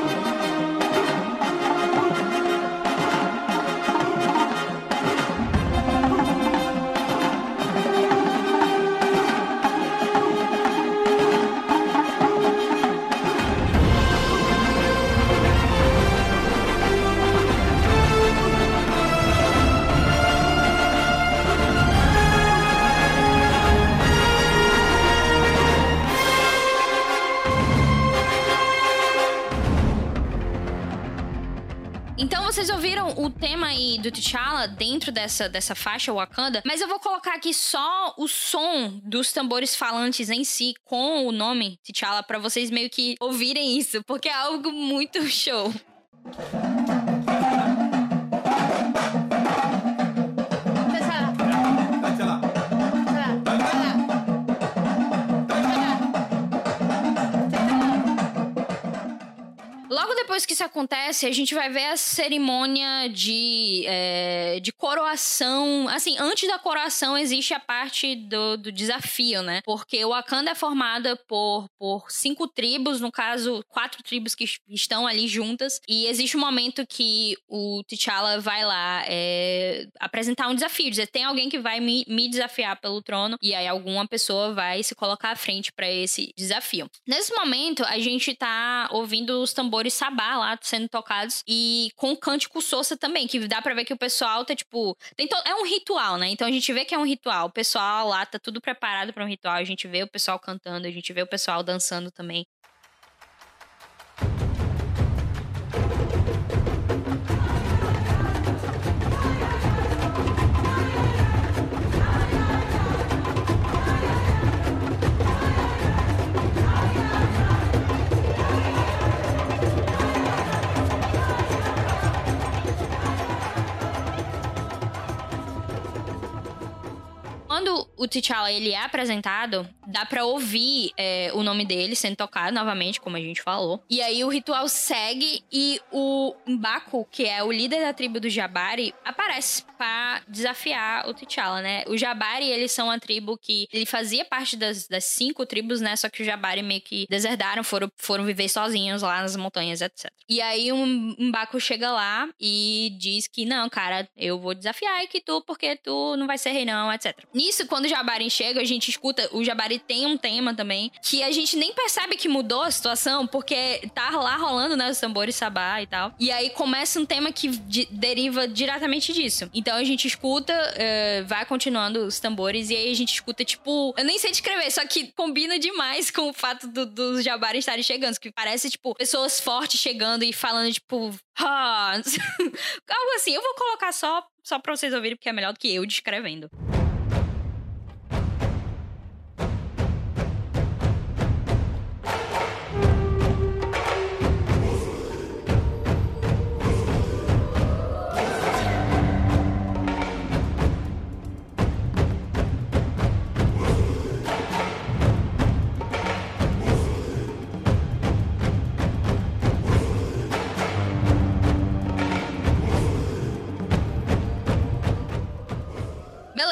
O tema aí do T'Challa dentro dessa, dessa faixa Wakanda, mas eu vou colocar aqui só o som dos tambores falantes em si com o nome T'Challa para vocês meio que ouvirem isso, porque é algo muito show. Logo depois que isso acontece, a gente vai ver a cerimônia de, é, de coroação. Assim, antes da coroação existe a parte do, do desafio, né? Porque o Wakanda é formada por, por cinco tribos, no caso, quatro tribos que estão ali juntas. E existe um momento que o T'Challa vai lá é, apresentar um desafio, dizer, tem alguém que vai me, me desafiar pelo trono. E aí alguma pessoa vai se colocar à frente para esse desafio. Nesse momento, a gente tá ouvindo os tambores sabá lá sendo tocados e com cântico Sousa também, que dá pra ver que o pessoal tá tipo. Tem to... É um ritual, né? Então a gente vê que é um ritual. O pessoal lá tá tudo preparado para um ritual. A gente vê o pessoal cantando, a gente vê o pessoal dançando também. Quando o T'Challa ele é apresentado, dá pra ouvir é, o nome dele sendo tocado novamente, como a gente falou. E aí o ritual segue e o Mbaku, que é o líder da tribo do Jabari, aparece para desafiar o T'Challa, né? O Jabari, eles são uma tribo que ele fazia parte das, das cinco tribos, né? Só que o Jabari meio que deserdaram, foram, foram viver sozinhos lá nas montanhas, etc. E aí um Mbaku chega lá e diz que não, cara, eu vou desafiar que tu, porque tu não vai ser rei não, etc. Nisso, quando o Jabari chega, a gente escuta, o Jabari tem um tema também, que a gente nem percebe que mudou a situação, porque tá lá rolando, né, os tambores sabá e tal. E aí começa um tema que deriva diretamente disso. Então a gente escuta, uh, vai continuando os tambores, e aí a gente escuta, tipo, eu nem sei descrever, só que combina demais com o fato dos do Jabari estarem chegando, que parece, tipo, pessoas fortes chegando e falando, tipo, ah, algo assim. Eu vou colocar só, só pra vocês ouvirem, porque é melhor do que eu descrevendo.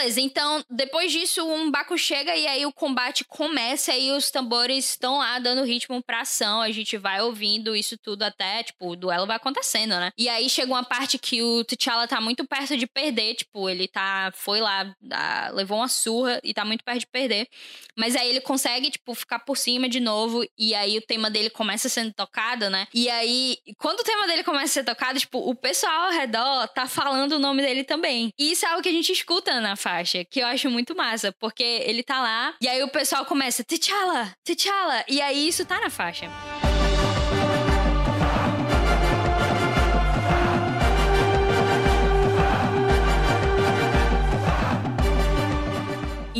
Beleza, então depois disso um Baco chega e aí o combate começa e os tambores estão lá dando ritmo pra ação. A gente vai ouvindo isso tudo até, tipo, o duelo vai acontecendo, né? E aí chega uma parte que o T'Challa tá muito perto de perder, tipo, ele tá, foi lá, levou uma surra e tá muito perto de perder. Mas aí ele consegue, tipo, ficar por cima de novo e aí o tema dele começa sendo tocado, né? E aí, quando o tema dele começa a ser tocado, tipo, o pessoal ao redor tá falando o nome dele também. E isso é algo que a gente escuta na faixa, que eu acho muito massa, porque ele tá lá e aí o pessoal começa, T'Challa, T'Challa, e aí isso tá na faixa.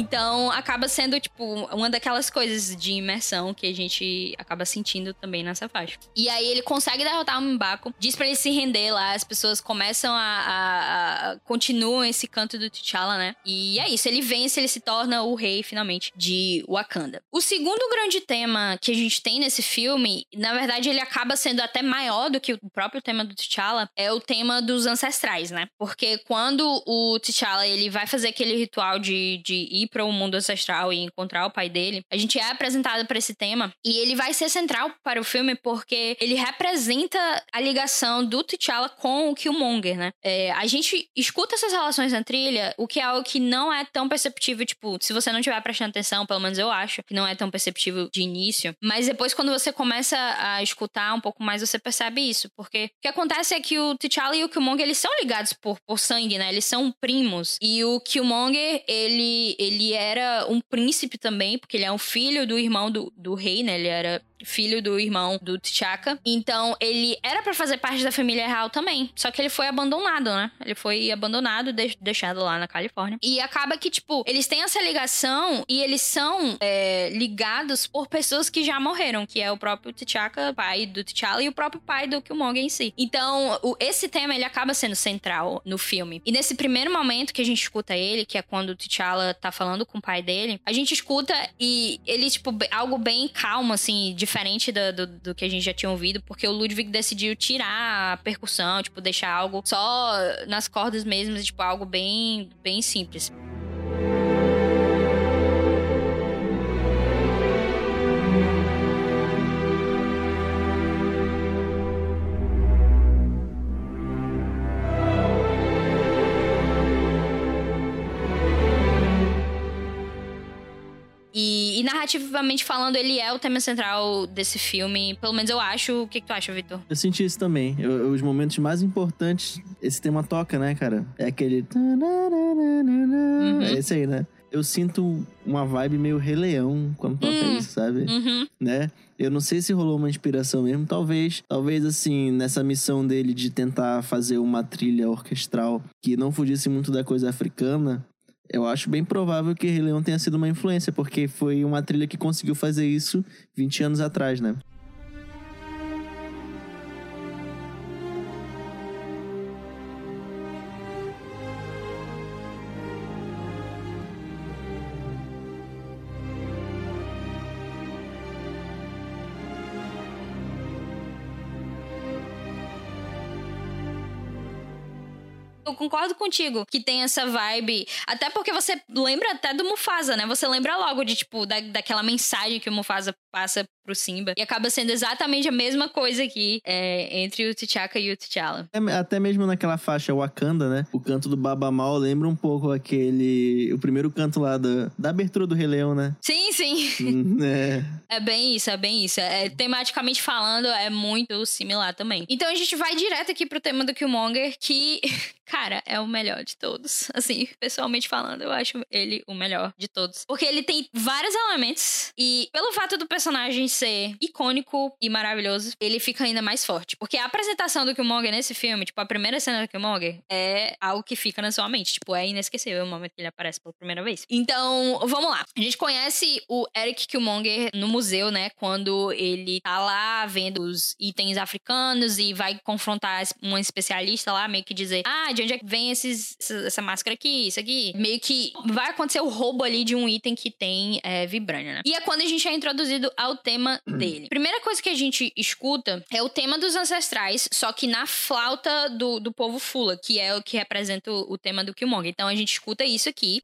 Então, acaba sendo, tipo, uma daquelas coisas de imersão que a gente acaba sentindo também nessa faixa. E aí ele consegue derrotar o Mbaku, diz pra ele se render lá, as pessoas começam a, a, a continuam esse canto do T'Challa, né? E é isso, ele vence, ele se torna o rei, finalmente, de Wakanda. O segundo grande tema que a gente tem nesse filme, na verdade, ele acaba sendo até maior do que o próprio tema do T'Challa, é o tema dos ancestrais, né? Porque quando o T'Challa, ele vai fazer aquele ritual de, de ir para o mundo ancestral e encontrar o pai dele, a gente é apresentado para esse tema e ele vai ser central para o filme porque ele representa a ligação do T'Challa com o Killmonger, né? É, a gente escuta essas relações na trilha, o que é algo que não é tão perceptível, tipo, se você não estiver prestando atenção, pelo menos eu acho que não é tão perceptível de início, mas depois quando você começa a escutar um pouco mais, você percebe isso, porque o que acontece é que o T'Challa e o Killmonger, eles são ligados por, por sangue, né? Eles são primos. E o Killmonger, ele, ele era um príncipe também, porque ele é um filho do irmão do, do rei, né? Ele era filho do irmão do T'Chaka. Então, ele era para fazer parte da família real também. Só que ele foi abandonado, né? Ele foi abandonado, deixado lá na Califórnia. E acaba que, tipo, eles têm essa ligação e eles são é, ligados por pessoas que já morreram, que é o próprio T'Chaka, pai do T'Challa, e o próprio pai do Killmonger em si. Então, o, esse tema, ele acaba sendo central no filme. E nesse primeiro momento que a gente escuta ele, que é quando o T'Challa tá falando com o pai dele, a gente escuta e ele, tipo, algo bem calmo, assim, de diferente do, do, do, que a gente já tinha ouvido, porque o Ludwig decidiu tirar a percussão, tipo, deixar algo só nas cordas mesmo, tipo, algo bem, bem simples. E, narrativamente falando, ele é o tema central desse filme. Pelo menos eu acho. O que, que tu acha, Vitor? Eu senti isso também. Eu, os momentos mais importantes, esse tema toca, né, cara? É aquele. Uhum. É esse aí, né? Eu sinto uma vibe meio Rei Leão quando toca hum. isso, sabe? Uhum. Né? Eu não sei se rolou uma inspiração mesmo, talvez. Talvez, assim, nessa missão dele de tentar fazer uma trilha orquestral que não fugisse muito da coisa africana, eu acho bem provável que Rei Leão tenha sido uma influência, porque foi uma trilha que conseguiu fazer isso 20 anos atrás, né? Concordo contigo que tem essa vibe. Até porque você lembra até do Mufasa, né? Você lembra logo de, tipo, da, daquela mensagem que o Mufasa passa pro Simba. E acaba sendo exatamente a mesma coisa aqui é, entre o T'Chaka e o T'Challa. É, até mesmo naquela faixa Wakanda, né? O canto do Baba Mal lembra um pouco aquele... O primeiro canto lá da, da abertura do Rei Leão, né? Sim, sim. Hum, é. É bem isso, é bem isso. É, tematicamente falando, é muito similar também. Então a gente vai direto aqui pro tema do Killmonger, que, cara, é o melhor de todos. Assim, pessoalmente falando, eu acho ele o melhor de todos. Porque ele tem vários elementos e, pelo fato do personagem ser icônico e maravilhoso, ele fica ainda mais forte. Porque a apresentação do Killmonger nesse filme, tipo, a primeira cena do Killmonger é algo que fica na sua mente. Tipo, é inesquecível o momento que ele aparece pela primeira vez. Então, vamos lá. A gente conhece o Eric Killmonger no museu, né? Quando ele tá lá vendo os itens africanos e vai confrontar uma especialista lá, meio que dizer: Ah, de onde é que vem esses, essa máscara aqui, isso aqui? Meio que vai acontecer o roubo ali de um item que tem é, vibrânio, né? E é quando a gente é introduzido ao tema tema dele. Primeira coisa que a gente escuta é o tema dos ancestrais, só que na flauta do, do povo Fula, que é o que representa o, o tema do Killmonger. Então a gente escuta isso aqui.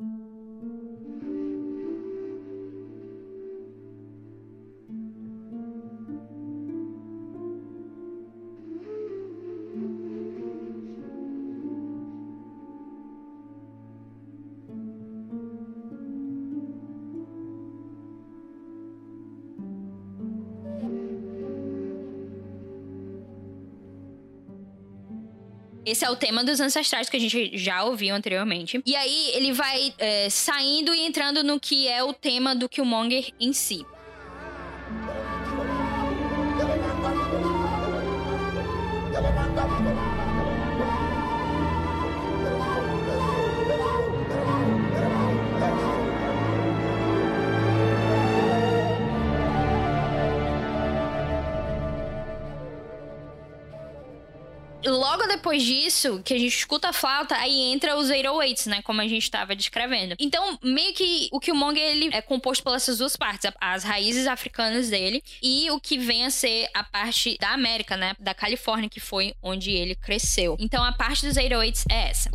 Esse é o tema dos ancestrais que a gente já ouviu anteriormente. E aí ele vai é, saindo e entrando no que é o tema do Killmonger em si. Logo depois disso, que a gente escuta a flauta, aí entra os 808s, né? Como a gente estava descrevendo. Então, meio que o Killmonger, ele é composto pelas duas partes. As raízes africanas dele e o que vem a ser a parte da América, né? Da Califórnia, que foi onde ele cresceu. Então, a parte dos 808s é essa.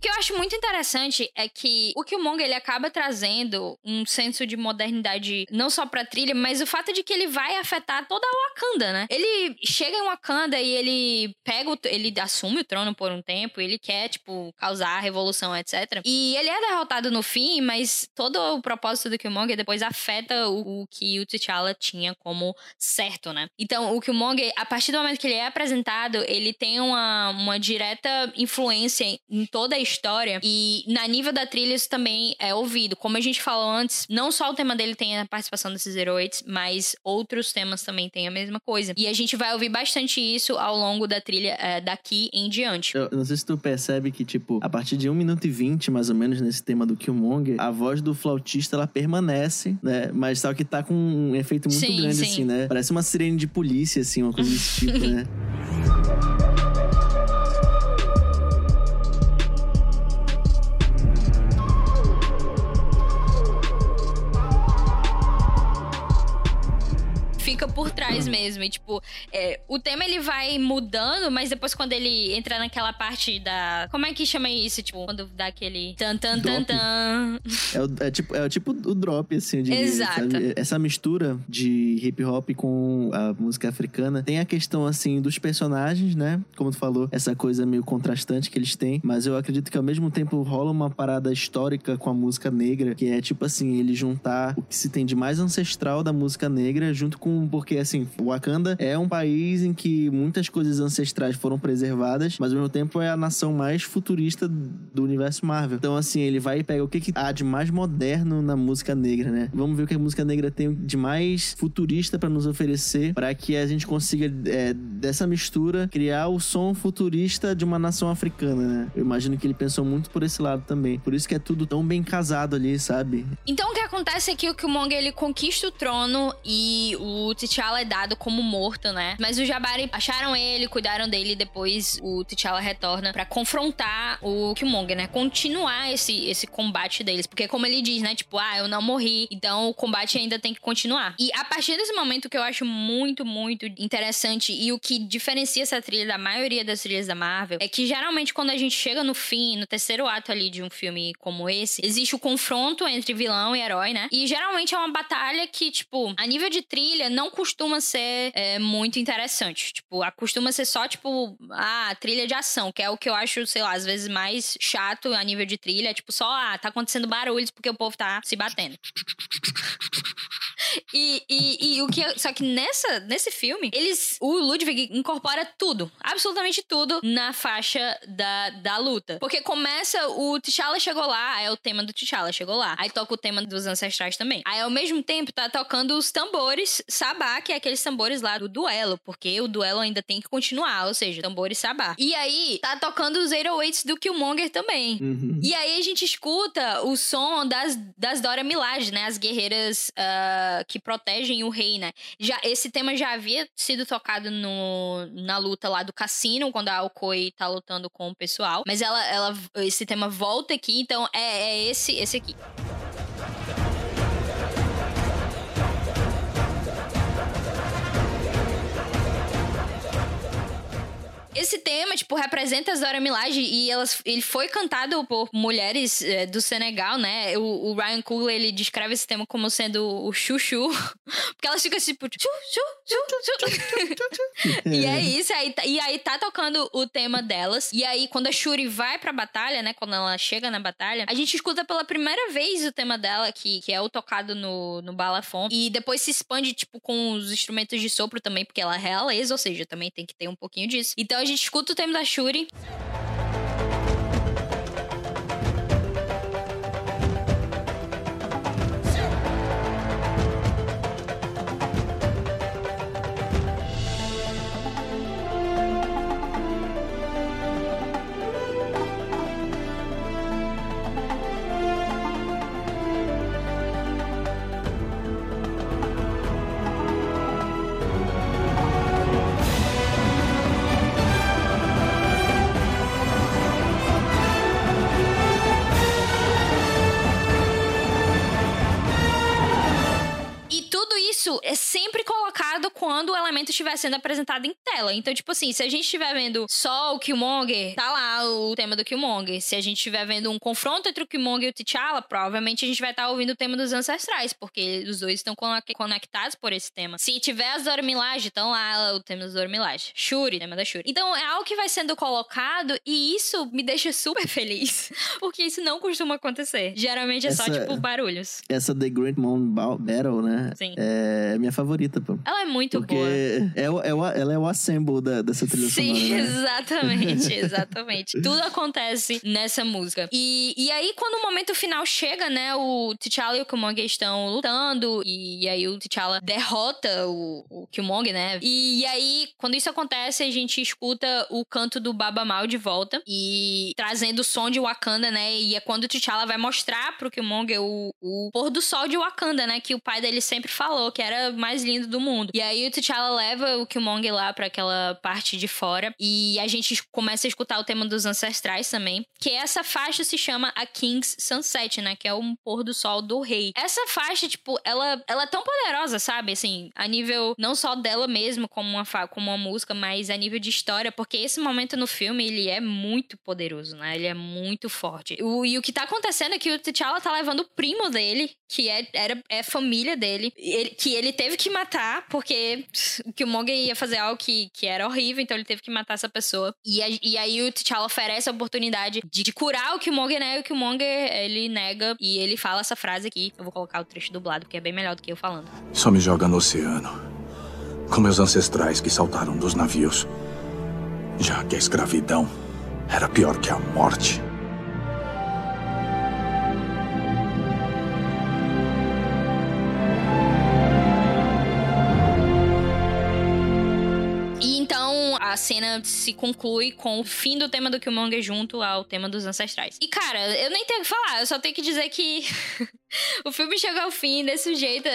O que eu acho muito interessante é que o Killmonger ele acaba trazendo um senso de modernidade não só pra trilha, mas o fato de que ele vai afetar toda a Wakanda, né? Ele chega em Wakanda e ele pega, o, ele assume o trono por um tempo, ele quer, tipo, causar a revolução, etc. E ele é derrotado no fim, mas todo o propósito do Killmonger depois afeta o, o que o T'Challa tinha como certo, né? Então, o Killmonger, a partir do momento que ele é apresentado, ele tem uma, uma direta influência em toda a história. E na nível da trilha, isso também é ouvido. Como a gente falou antes, não só o tema dele tem a participação desses heróis, mas outros temas também têm a mesma coisa. E a gente vai ouvir bastante isso ao longo da trilha é, daqui em diante. Eu não sei se tu percebe que, tipo, a partir de 1 minuto e 20, mais ou menos, nesse tema do Killmonger, a voz do flautista ela permanece, né? Mas só que tá com um efeito muito sim, grande, sim. assim, né? Parece uma sirene de polícia, assim, uma coisa desse tipo, né? fica por trás uhum. mesmo. E, tipo, é, o tema ele vai mudando, mas depois quando ele entra naquela parte da. Como é que chama isso? Tipo, quando dá aquele tan tan tan tan. É, o, é tipo, é tipo o drop, assim, diria, Exato. Sabe? Essa mistura de hip hop com a música africana tem a questão, assim, dos personagens, né? Como tu falou, essa coisa meio contrastante que eles têm. Mas eu acredito que ao mesmo tempo rola uma parada histórica com a música negra, que é tipo assim, ele juntar o que se tem de mais ancestral da música negra junto com porque assim, Wakanda é um país em que muitas coisas ancestrais foram preservadas, mas ao mesmo tempo é a nação mais futurista do universo Marvel. Então, assim, ele vai e pega o que, que há de mais moderno na música negra, né? Vamos ver o que a música negra tem de mais futurista para nos oferecer, para que a gente consiga, é, dessa mistura, criar o som futurista de uma nação africana, né? Eu imagino que ele pensou muito por esse lado também. Por isso que é tudo tão bem casado ali, sabe? Então, o que acontece é que o Killmonger ele conquista o trono e o T'Challa é dado como morto, né? Mas os Jabari acharam ele, cuidaram dele depois o T'Challa retorna para confrontar o Killmonger, né? Continuar esse, esse combate deles. Porque como ele diz, né? Tipo, ah, eu não morri, então o combate ainda tem que continuar. E a partir desse momento que eu acho muito, muito interessante e o que diferencia essa trilha da maioria das trilhas da Marvel é que geralmente quando a gente chega no fim, no terceiro ato ali de um filme como esse, existe o confronto entre vilão e herói, né? E geralmente é uma batalha que, tipo, a nível de trilha não costuma ser é, muito interessante. Tipo, costuma ser só, tipo, ah, trilha de ação, que é o que eu acho, sei lá, às vezes mais chato a nível de trilha. Tipo, só, ah, tá acontecendo barulhos porque o povo tá se batendo. E, e, e, o que. Só que nessa, nesse filme, eles. O Ludwig incorpora tudo. Absolutamente tudo na faixa da, da luta. Porque começa. O T'Challa chegou lá, é o tema do T'Challa, chegou lá. Aí toca o tema dos ancestrais também. Aí ao mesmo tempo tá tocando os tambores sabá, que é aqueles tambores lá do duelo. Porque o duelo ainda tem que continuar, ou seja, tambores sabá. E aí tá tocando os 808s do Killmonger também. Uhum. E aí a gente escuta o som das, das Dora Milaje, né? As guerreiras. Uh, que protegem o rei, né? Já, esse tema já havia sido tocado no, na luta lá do cassino, quando a Alcoi tá lutando com o pessoal. Mas ela, ela, esse tema volta aqui, então é, é esse, esse aqui. Esse tema, tipo, representa as Dora Milaje e elas, ele foi cantado por mulheres é, do Senegal, né? O, o, Ryan Coogler, ele descreve esse tema como sendo o chuchu, porque elas ficam tipo, chu, chu, chu, chu. e é isso, aí, tá, e aí tá tocando o tema delas. E aí, quando a Shuri vai pra batalha, né? Quando ela chega na batalha, a gente escuta pela primeira vez o tema dela, que, que é o tocado no, no balafon. E depois se expande, tipo, com os instrumentos de sopro também, porque ela é realeza, ou seja, também tem que ter um pouquinho disso. Então a gente escuta o tema da Shuri. Quando o elemento estiver sendo apresentado em tela. Então, tipo assim, se a gente estiver vendo só o Killmonger, tá lá o tema do Killmonger. Se a gente estiver vendo um confronto entre o Killmonger e o T'Challa, provavelmente a gente vai estar tá ouvindo o tema dos ancestrais, porque os dois estão conectados por esse tema. Se tiver as Dora Milaje, então lá o tema dos Dora Milaje. Shuri, tema da Shuri. Então, é algo que vai sendo colocado e isso me deixa super feliz, porque isso não costuma acontecer. Geralmente é essa, só, tipo, barulhos. Essa The Great Moon Battle, né? Sim. É minha favorita, pô. Ela é muito Porque boa. É, é o, ela é o assemble da, dessa trilha Sim, sonora. Sim, né? exatamente, exatamente. Tudo acontece nessa música. E, e aí, quando o momento final chega, né? O T'Challa e o Killmonger estão lutando. E, e aí o T'Challa derrota o, o Killmonger, né? E, e, aí, quando isso acontece, a gente escuta o canto do Baba Mal de volta. E trazendo o som de Wakanda, né? E é quando o T'Challa vai mostrar pro Killmonger o, o pôr do sol de Wakanda, né? Que o pai dele sempre falou que era mais lindo do mundo. E aí o T'Challa leva o Killmonger lá para aquela parte de fora e a gente começa a escutar o tema dos ancestrais também, que essa faixa se chama a King's Sunset, né, que é um pôr do sol do rei. Essa faixa, tipo, ela, ela é tão poderosa, sabe? Assim, a nível não só dela mesmo como uma como uma música, mas a nível de história, porque esse momento no filme ele é muito poderoso, né? Ele é muito forte. O, e o que tá acontecendo é que o T'Challa tá levando o primo dele, que é, era, é família dele, ele, que ele teve que matar, porque o Killmonger ia fazer algo que, que era horrível, então ele teve que matar essa pessoa. E, a, e aí o T'Challa oferece a oportunidade de, de, curar o Killmonger, né? E o Killmonger, ele nega e ele fala essa frase aqui. Eu vou colocar o trecho dublado, porque é bem melhor do que eu falando. Só me joga no oceano. Com meus ancestrais que saltaram dos navios. Já que a escravidão era pior que a morte. A cena se conclui com o fim do tema do Killmonger junto ao tema dos ancestrais. E, cara, eu nem tenho o que falar, eu só tenho que dizer que o filme chega ao fim desse jeito,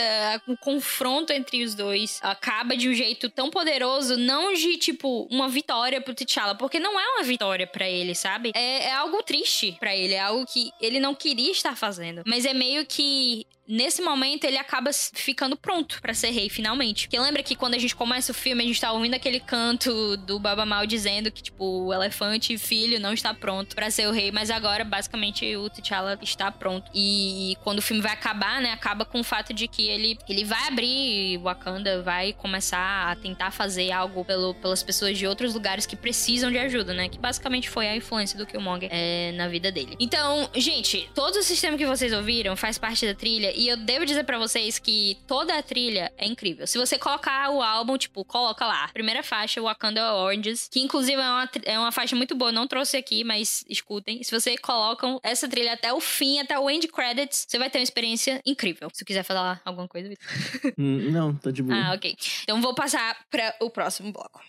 o confronto entre os dois acaba de um jeito tão poderoso, não de tipo uma vitória pro T'Challa, porque não é uma vitória para ele, sabe? É, é algo triste para ele, é algo que ele não queria estar fazendo, mas é meio que nesse momento ele acaba ficando pronto para ser rei finalmente. Porque lembra que quando a gente começa o filme, a gente tá ouvindo aquele canto do Baba Mal dizendo que tipo o elefante filho não está pronto para ser o rei, mas agora basicamente o T'Challa está pronto. E quando o filme vai acabar, né, acaba com o fato de que ele ele vai abrir Wakanda, vai começar a tentar fazer algo pelo, pelas pessoas de outros lugares que precisam de ajuda, né? Que basicamente foi a influência do Killmonger é, na vida dele. Então, gente, todo o sistema que vocês ouviram faz parte da trilha e eu devo dizer para vocês que toda a trilha é incrível. Se você colocar o álbum, tipo, coloca lá, primeira faixa, Wakanda Oranges, que inclusive é uma, é uma faixa muito boa, não trouxe aqui, mas escutem. Se você colocam essa trilha até o fim, até o end credits, você vai ter uma experiência incrível. Se quiser falar alguma coisa, Vitor. Hum, não, tá de boa. Ah, ok. Então vou passar para o próximo bloco.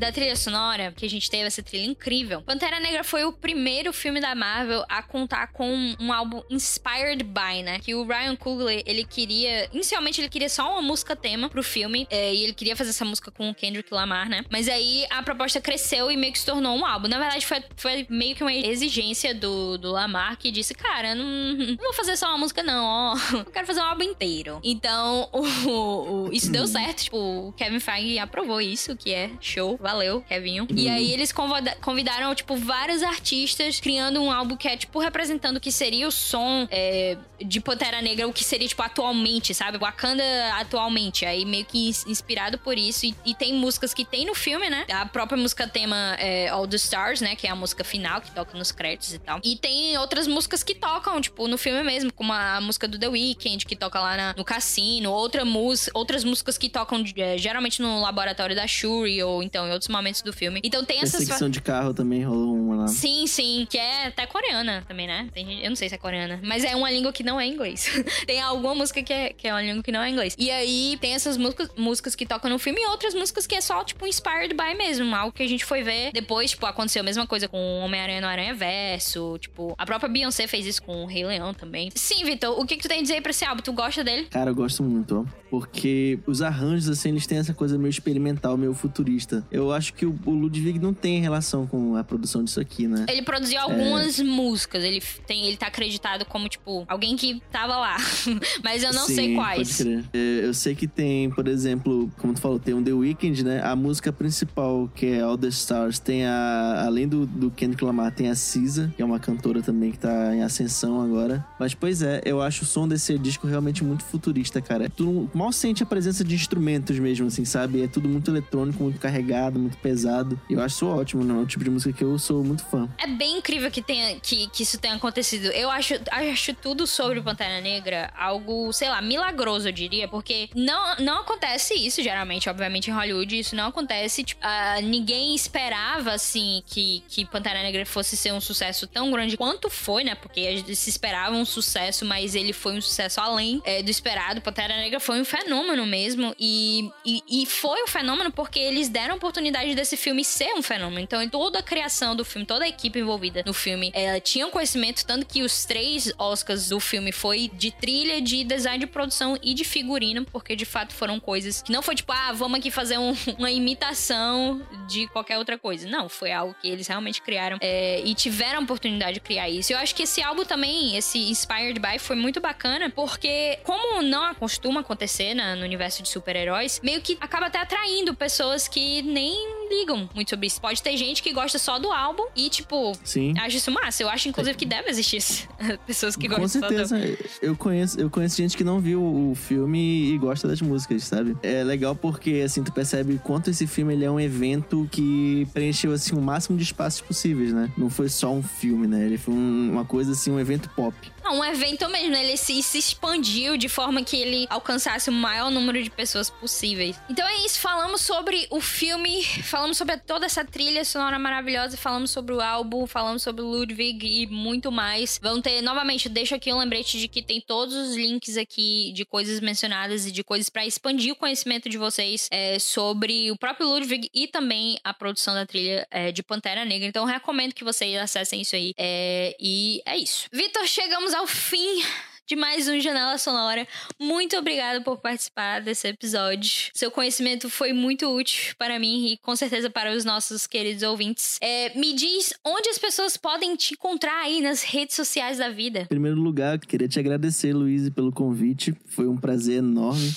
Da trilha sonora, que a gente teve essa trilha incrível, Pantera Negra foi o primeiro filme da Marvel a contar com um álbum inspired by, né? Que o Ryan Coogler, ele queria. Inicialmente, ele queria só uma música tema pro filme, é, e ele queria fazer essa música com o Kendrick Lamar, né? Mas aí a proposta cresceu e meio que se tornou um álbum. Na verdade, foi, foi meio que uma exigência do, do Lamar que disse: Cara, não, não vou fazer só uma música, não, ó. Eu quero fazer um álbum inteiro. Então, o, o, isso deu certo. Tipo, o Kevin Feige aprovou isso, que é show, valeu, Kevinho. E aí uhum. eles convidaram, tipo, vários artistas, criando um álbum que é, tipo, representando o que seria o som é, de Pantera Negra, o que seria, tipo, atualmente, sabe? Wakanda atualmente. Aí meio que inspirado por isso. E, e tem músicas que tem no filme, né? A própria música tema é All the Stars, né? Que é a música final, que toca nos créditos e tal. E tem outras músicas que tocam, tipo, no filme mesmo, como a música do The Weeknd, que toca lá na, no cassino. Outra música, outras músicas que tocam é, geralmente no laboratório da Shuri ou então outros momentos do filme. Então tem essas. Perseguição de carro também rolou uma lá. Sim, sim. Que é até coreana também, né? Tem, eu não sei se é coreana. Mas é uma língua que não é inglês. tem alguma música que é, que é uma língua que não é inglês. E aí tem essas músicas, músicas que tocam no filme e outras músicas que é só, tipo, inspired by mesmo. Algo que a gente foi ver depois, tipo, aconteceu a mesma coisa com Homem-Aranha no Aranha Verso. Tipo, a própria Beyoncé fez isso com o Rei Leão também. Sim, Vitor, o que, que tu tem a dizer pra esse álbum? Tu gosta dele? Cara, eu gosto muito, ó. Porque os arranjos, assim, eles têm essa coisa meio experimental, meio futurista. Eu acho que o, o Ludwig não tem relação com a produção disso aqui, né? Ele produziu algumas é... músicas. Ele, tem, ele tá acreditado como, tipo, alguém que tava lá. Mas eu não Sim, sei quais. Pode crer. É, eu sei que tem, por exemplo, como tu falou, tem um The Weeknd, né? A música principal, que é All the Stars, tem a. Além do, do Kendrick Lamar, tem a Cisa, que é uma cantora também que tá em ascensão agora. Mas, pois é, eu acho o som desse disco realmente muito futurista, cara. Tu mal sente a presença de instrumentos mesmo, assim, sabe? É tudo muito eletrônico, muito carregado, muito pesado. E eu acho isso ótimo, né? É o tipo de música que eu sou muito fã. É bem incrível que, tenha, que, que isso tenha acontecido. Eu acho, acho tudo sobre Pantera Negra algo, sei lá, milagroso, eu diria, porque não, não acontece isso, geralmente, obviamente, em Hollywood, isso não acontece. Tipo, uh, ninguém esperava, assim, que, que Pantera Negra fosse ser um sucesso tão grande quanto foi, né? Porque se esperava um sucesso, mas ele foi um sucesso além é, do esperado. Pantera Negra foi um fenômeno mesmo. E, e, e foi um fenômeno porque eles deram oportunidade desse filme ser um fenômeno. Então, toda a criação do filme, toda a equipe envolvida no filme, ela tinha um conhecimento, tanto que os três Oscars do filme foi de trilha, de design de produção e de figurino, porque de fato foram coisas que não foi tipo, ah, vamos aqui fazer um, uma imitação de qualquer outra coisa. Não, foi algo que eles realmente criaram é, e tiveram a oportunidade de criar isso. Eu acho que esse álbum também, esse Inspired By, foi muito bacana, porque como não costuma acontecer na, no universo de super-heróis, meio que acaba até atraindo pessoas que nem ligam muito sobre isso. Pode ter gente que gosta só do álbum e, tipo, Sim. acha isso massa. Eu acho, inclusive, que deve existir pessoas que gostam Com certeza. Do... Eu conheço, eu conheço gente que não viu o filme e gosta das músicas, sabe? É legal porque, assim, tu percebe quanto esse filme ele é um evento que preencheu, assim, o máximo de espaços possíveis, né? Não foi só um filme, né? Ele foi um, uma coisa, assim, um evento pop. Não, um evento mesmo, né? Ele se, se expandiu de forma que ele alcançasse o maior número de pessoas possíveis. Então é isso, falamos sobre o filme, falamos sobre toda essa trilha sonora maravilhosa, falamos sobre o álbum, falamos sobre o Ludwig e muito mais. Vão ter, novamente, deixo aqui um lembrete de que tem todos os links aqui de coisas mencionadas e de coisas para expandir o conhecimento de vocês é, sobre o próprio Ludwig e também a produção da trilha é, de Pantera Negra. Então, recomendo que vocês acessem isso aí. É, e é isso. Vitor, chegamos ao fim de mais um Janela Sonora. Muito obrigada por participar desse episódio. Seu conhecimento foi muito útil para mim e com certeza para os nossos queridos ouvintes. É, me diz onde as pessoas podem te encontrar aí nas redes sociais da vida. Em primeiro lugar, queria te agradecer, Luiz, pelo convite. Foi um prazer enorme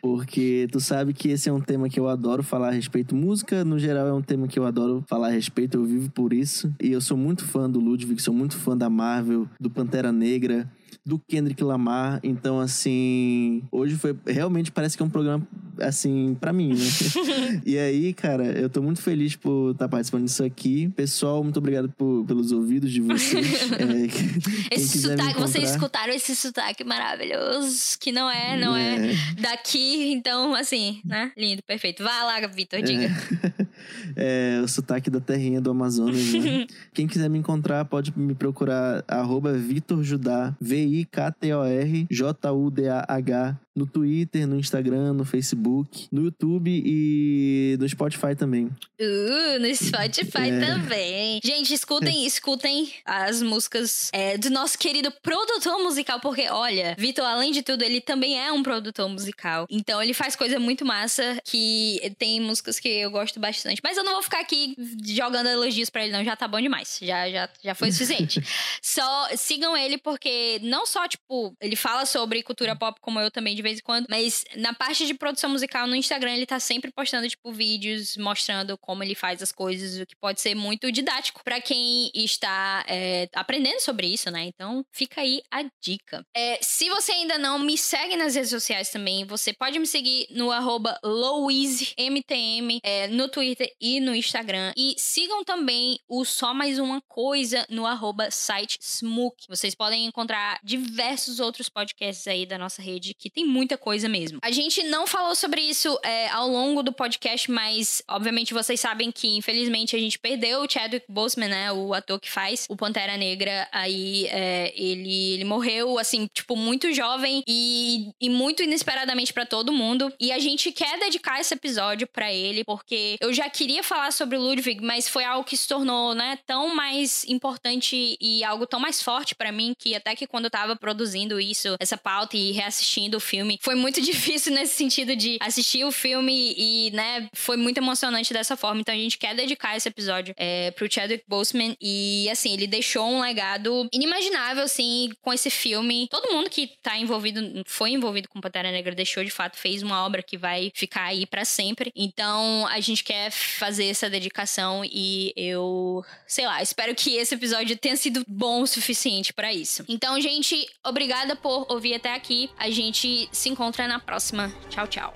porque tu sabe que esse é um tema que eu adoro falar a respeito. Música, no geral, é um tema que eu adoro falar a respeito, eu vivo por isso. E eu sou muito fã do Ludwig, sou muito fã da Marvel, do Pantera Negra do Kendrick Lamar. Então, assim, hoje foi realmente parece que é um programa assim para mim, né? e aí, cara, eu tô muito feliz por estar tá participando disso aqui. Pessoal, muito obrigado por, pelos ouvidos de vocês. é, esse sotaque, vocês escutaram esse sotaque maravilhoso, que não é, não é, é daqui, então, assim, né? Lindo, perfeito. Vai lá, Vitor, diga. É. é, o sotaque da terrinha do Amazonas, né? Quem quiser me encontrar, pode me procurar arroba Vitor Judá, V-I-K-T-O-R-J-U-D-A-H no Twitter, no Instagram, no Facebook, no YouTube e no Spotify também. Uh, no Spotify é. também. Gente, escutem, é. escutem as músicas é, do nosso querido produtor musical, porque olha, Vitor, além de tudo, ele também é um produtor musical. Então ele faz coisa muito massa, que tem músicas que eu gosto bastante. Mas eu não vou ficar aqui jogando elogios para ele, não. Já tá bom demais. Já, já, já foi suficiente. só sigam ele, porque não só, tipo, ele fala sobre cultura pop, como eu também de vez em quando. Mas na parte de produção musical no Instagram, ele tá sempre postando, tipo, vídeos mostrando como ele faz as coisas, o que pode ser muito didático para quem está é, aprendendo sobre isso, né? Então, fica aí a dica. É, se você ainda não me segue nas redes sociais também, você pode me seguir no arroba LouiseMTM é, no Twitter e no Instagram. E sigam também o Só Mais Uma Coisa no arroba site Smook. Vocês podem encontrar diversos outros podcasts aí da nossa rede que tem muita coisa mesmo. A gente não falou sobre isso é, ao longo do podcast, mas obviamente vocês sabem que infelizmente a gente perdeu o Chadwick Boseman, né, o ator que faz o Pantera Negra. Aí é, ele, ele morreu assim, tipo muito jovem e, e muito inesperadamente para todo mundo. E a gente quer dedicar esse episódio para ele porque eu já queria falar sobre o Ludwig, mas foi algo que se tornou, né, tão mais importante e algo tão mais forte para mim que até que quando eu tava produzindo isso, essa pauta e reassistindo o filme filme. Foi muito difícil nesse sentido de assistir o filme e, né, foi muito emocionante dessa forma. Então a gente quer dedicar esse episódio é, pro Chadwick Boseman. E, assim, ele deixou um legado inimaginável, assim, com esse filme. Todo mundo que tá envolvido, foi envolvido com Pantera Negra, deixou de fato, fez uma obra que vai ficar aí para sempre. Então a gente quer fazer essa dedicação e eu, sei lá, espero que esse episódio tenha sido bom o suficiente para isso. Então, gente, obrigada por ouvir até aqui. A gente se encontra na próxima. Tchau, tchau.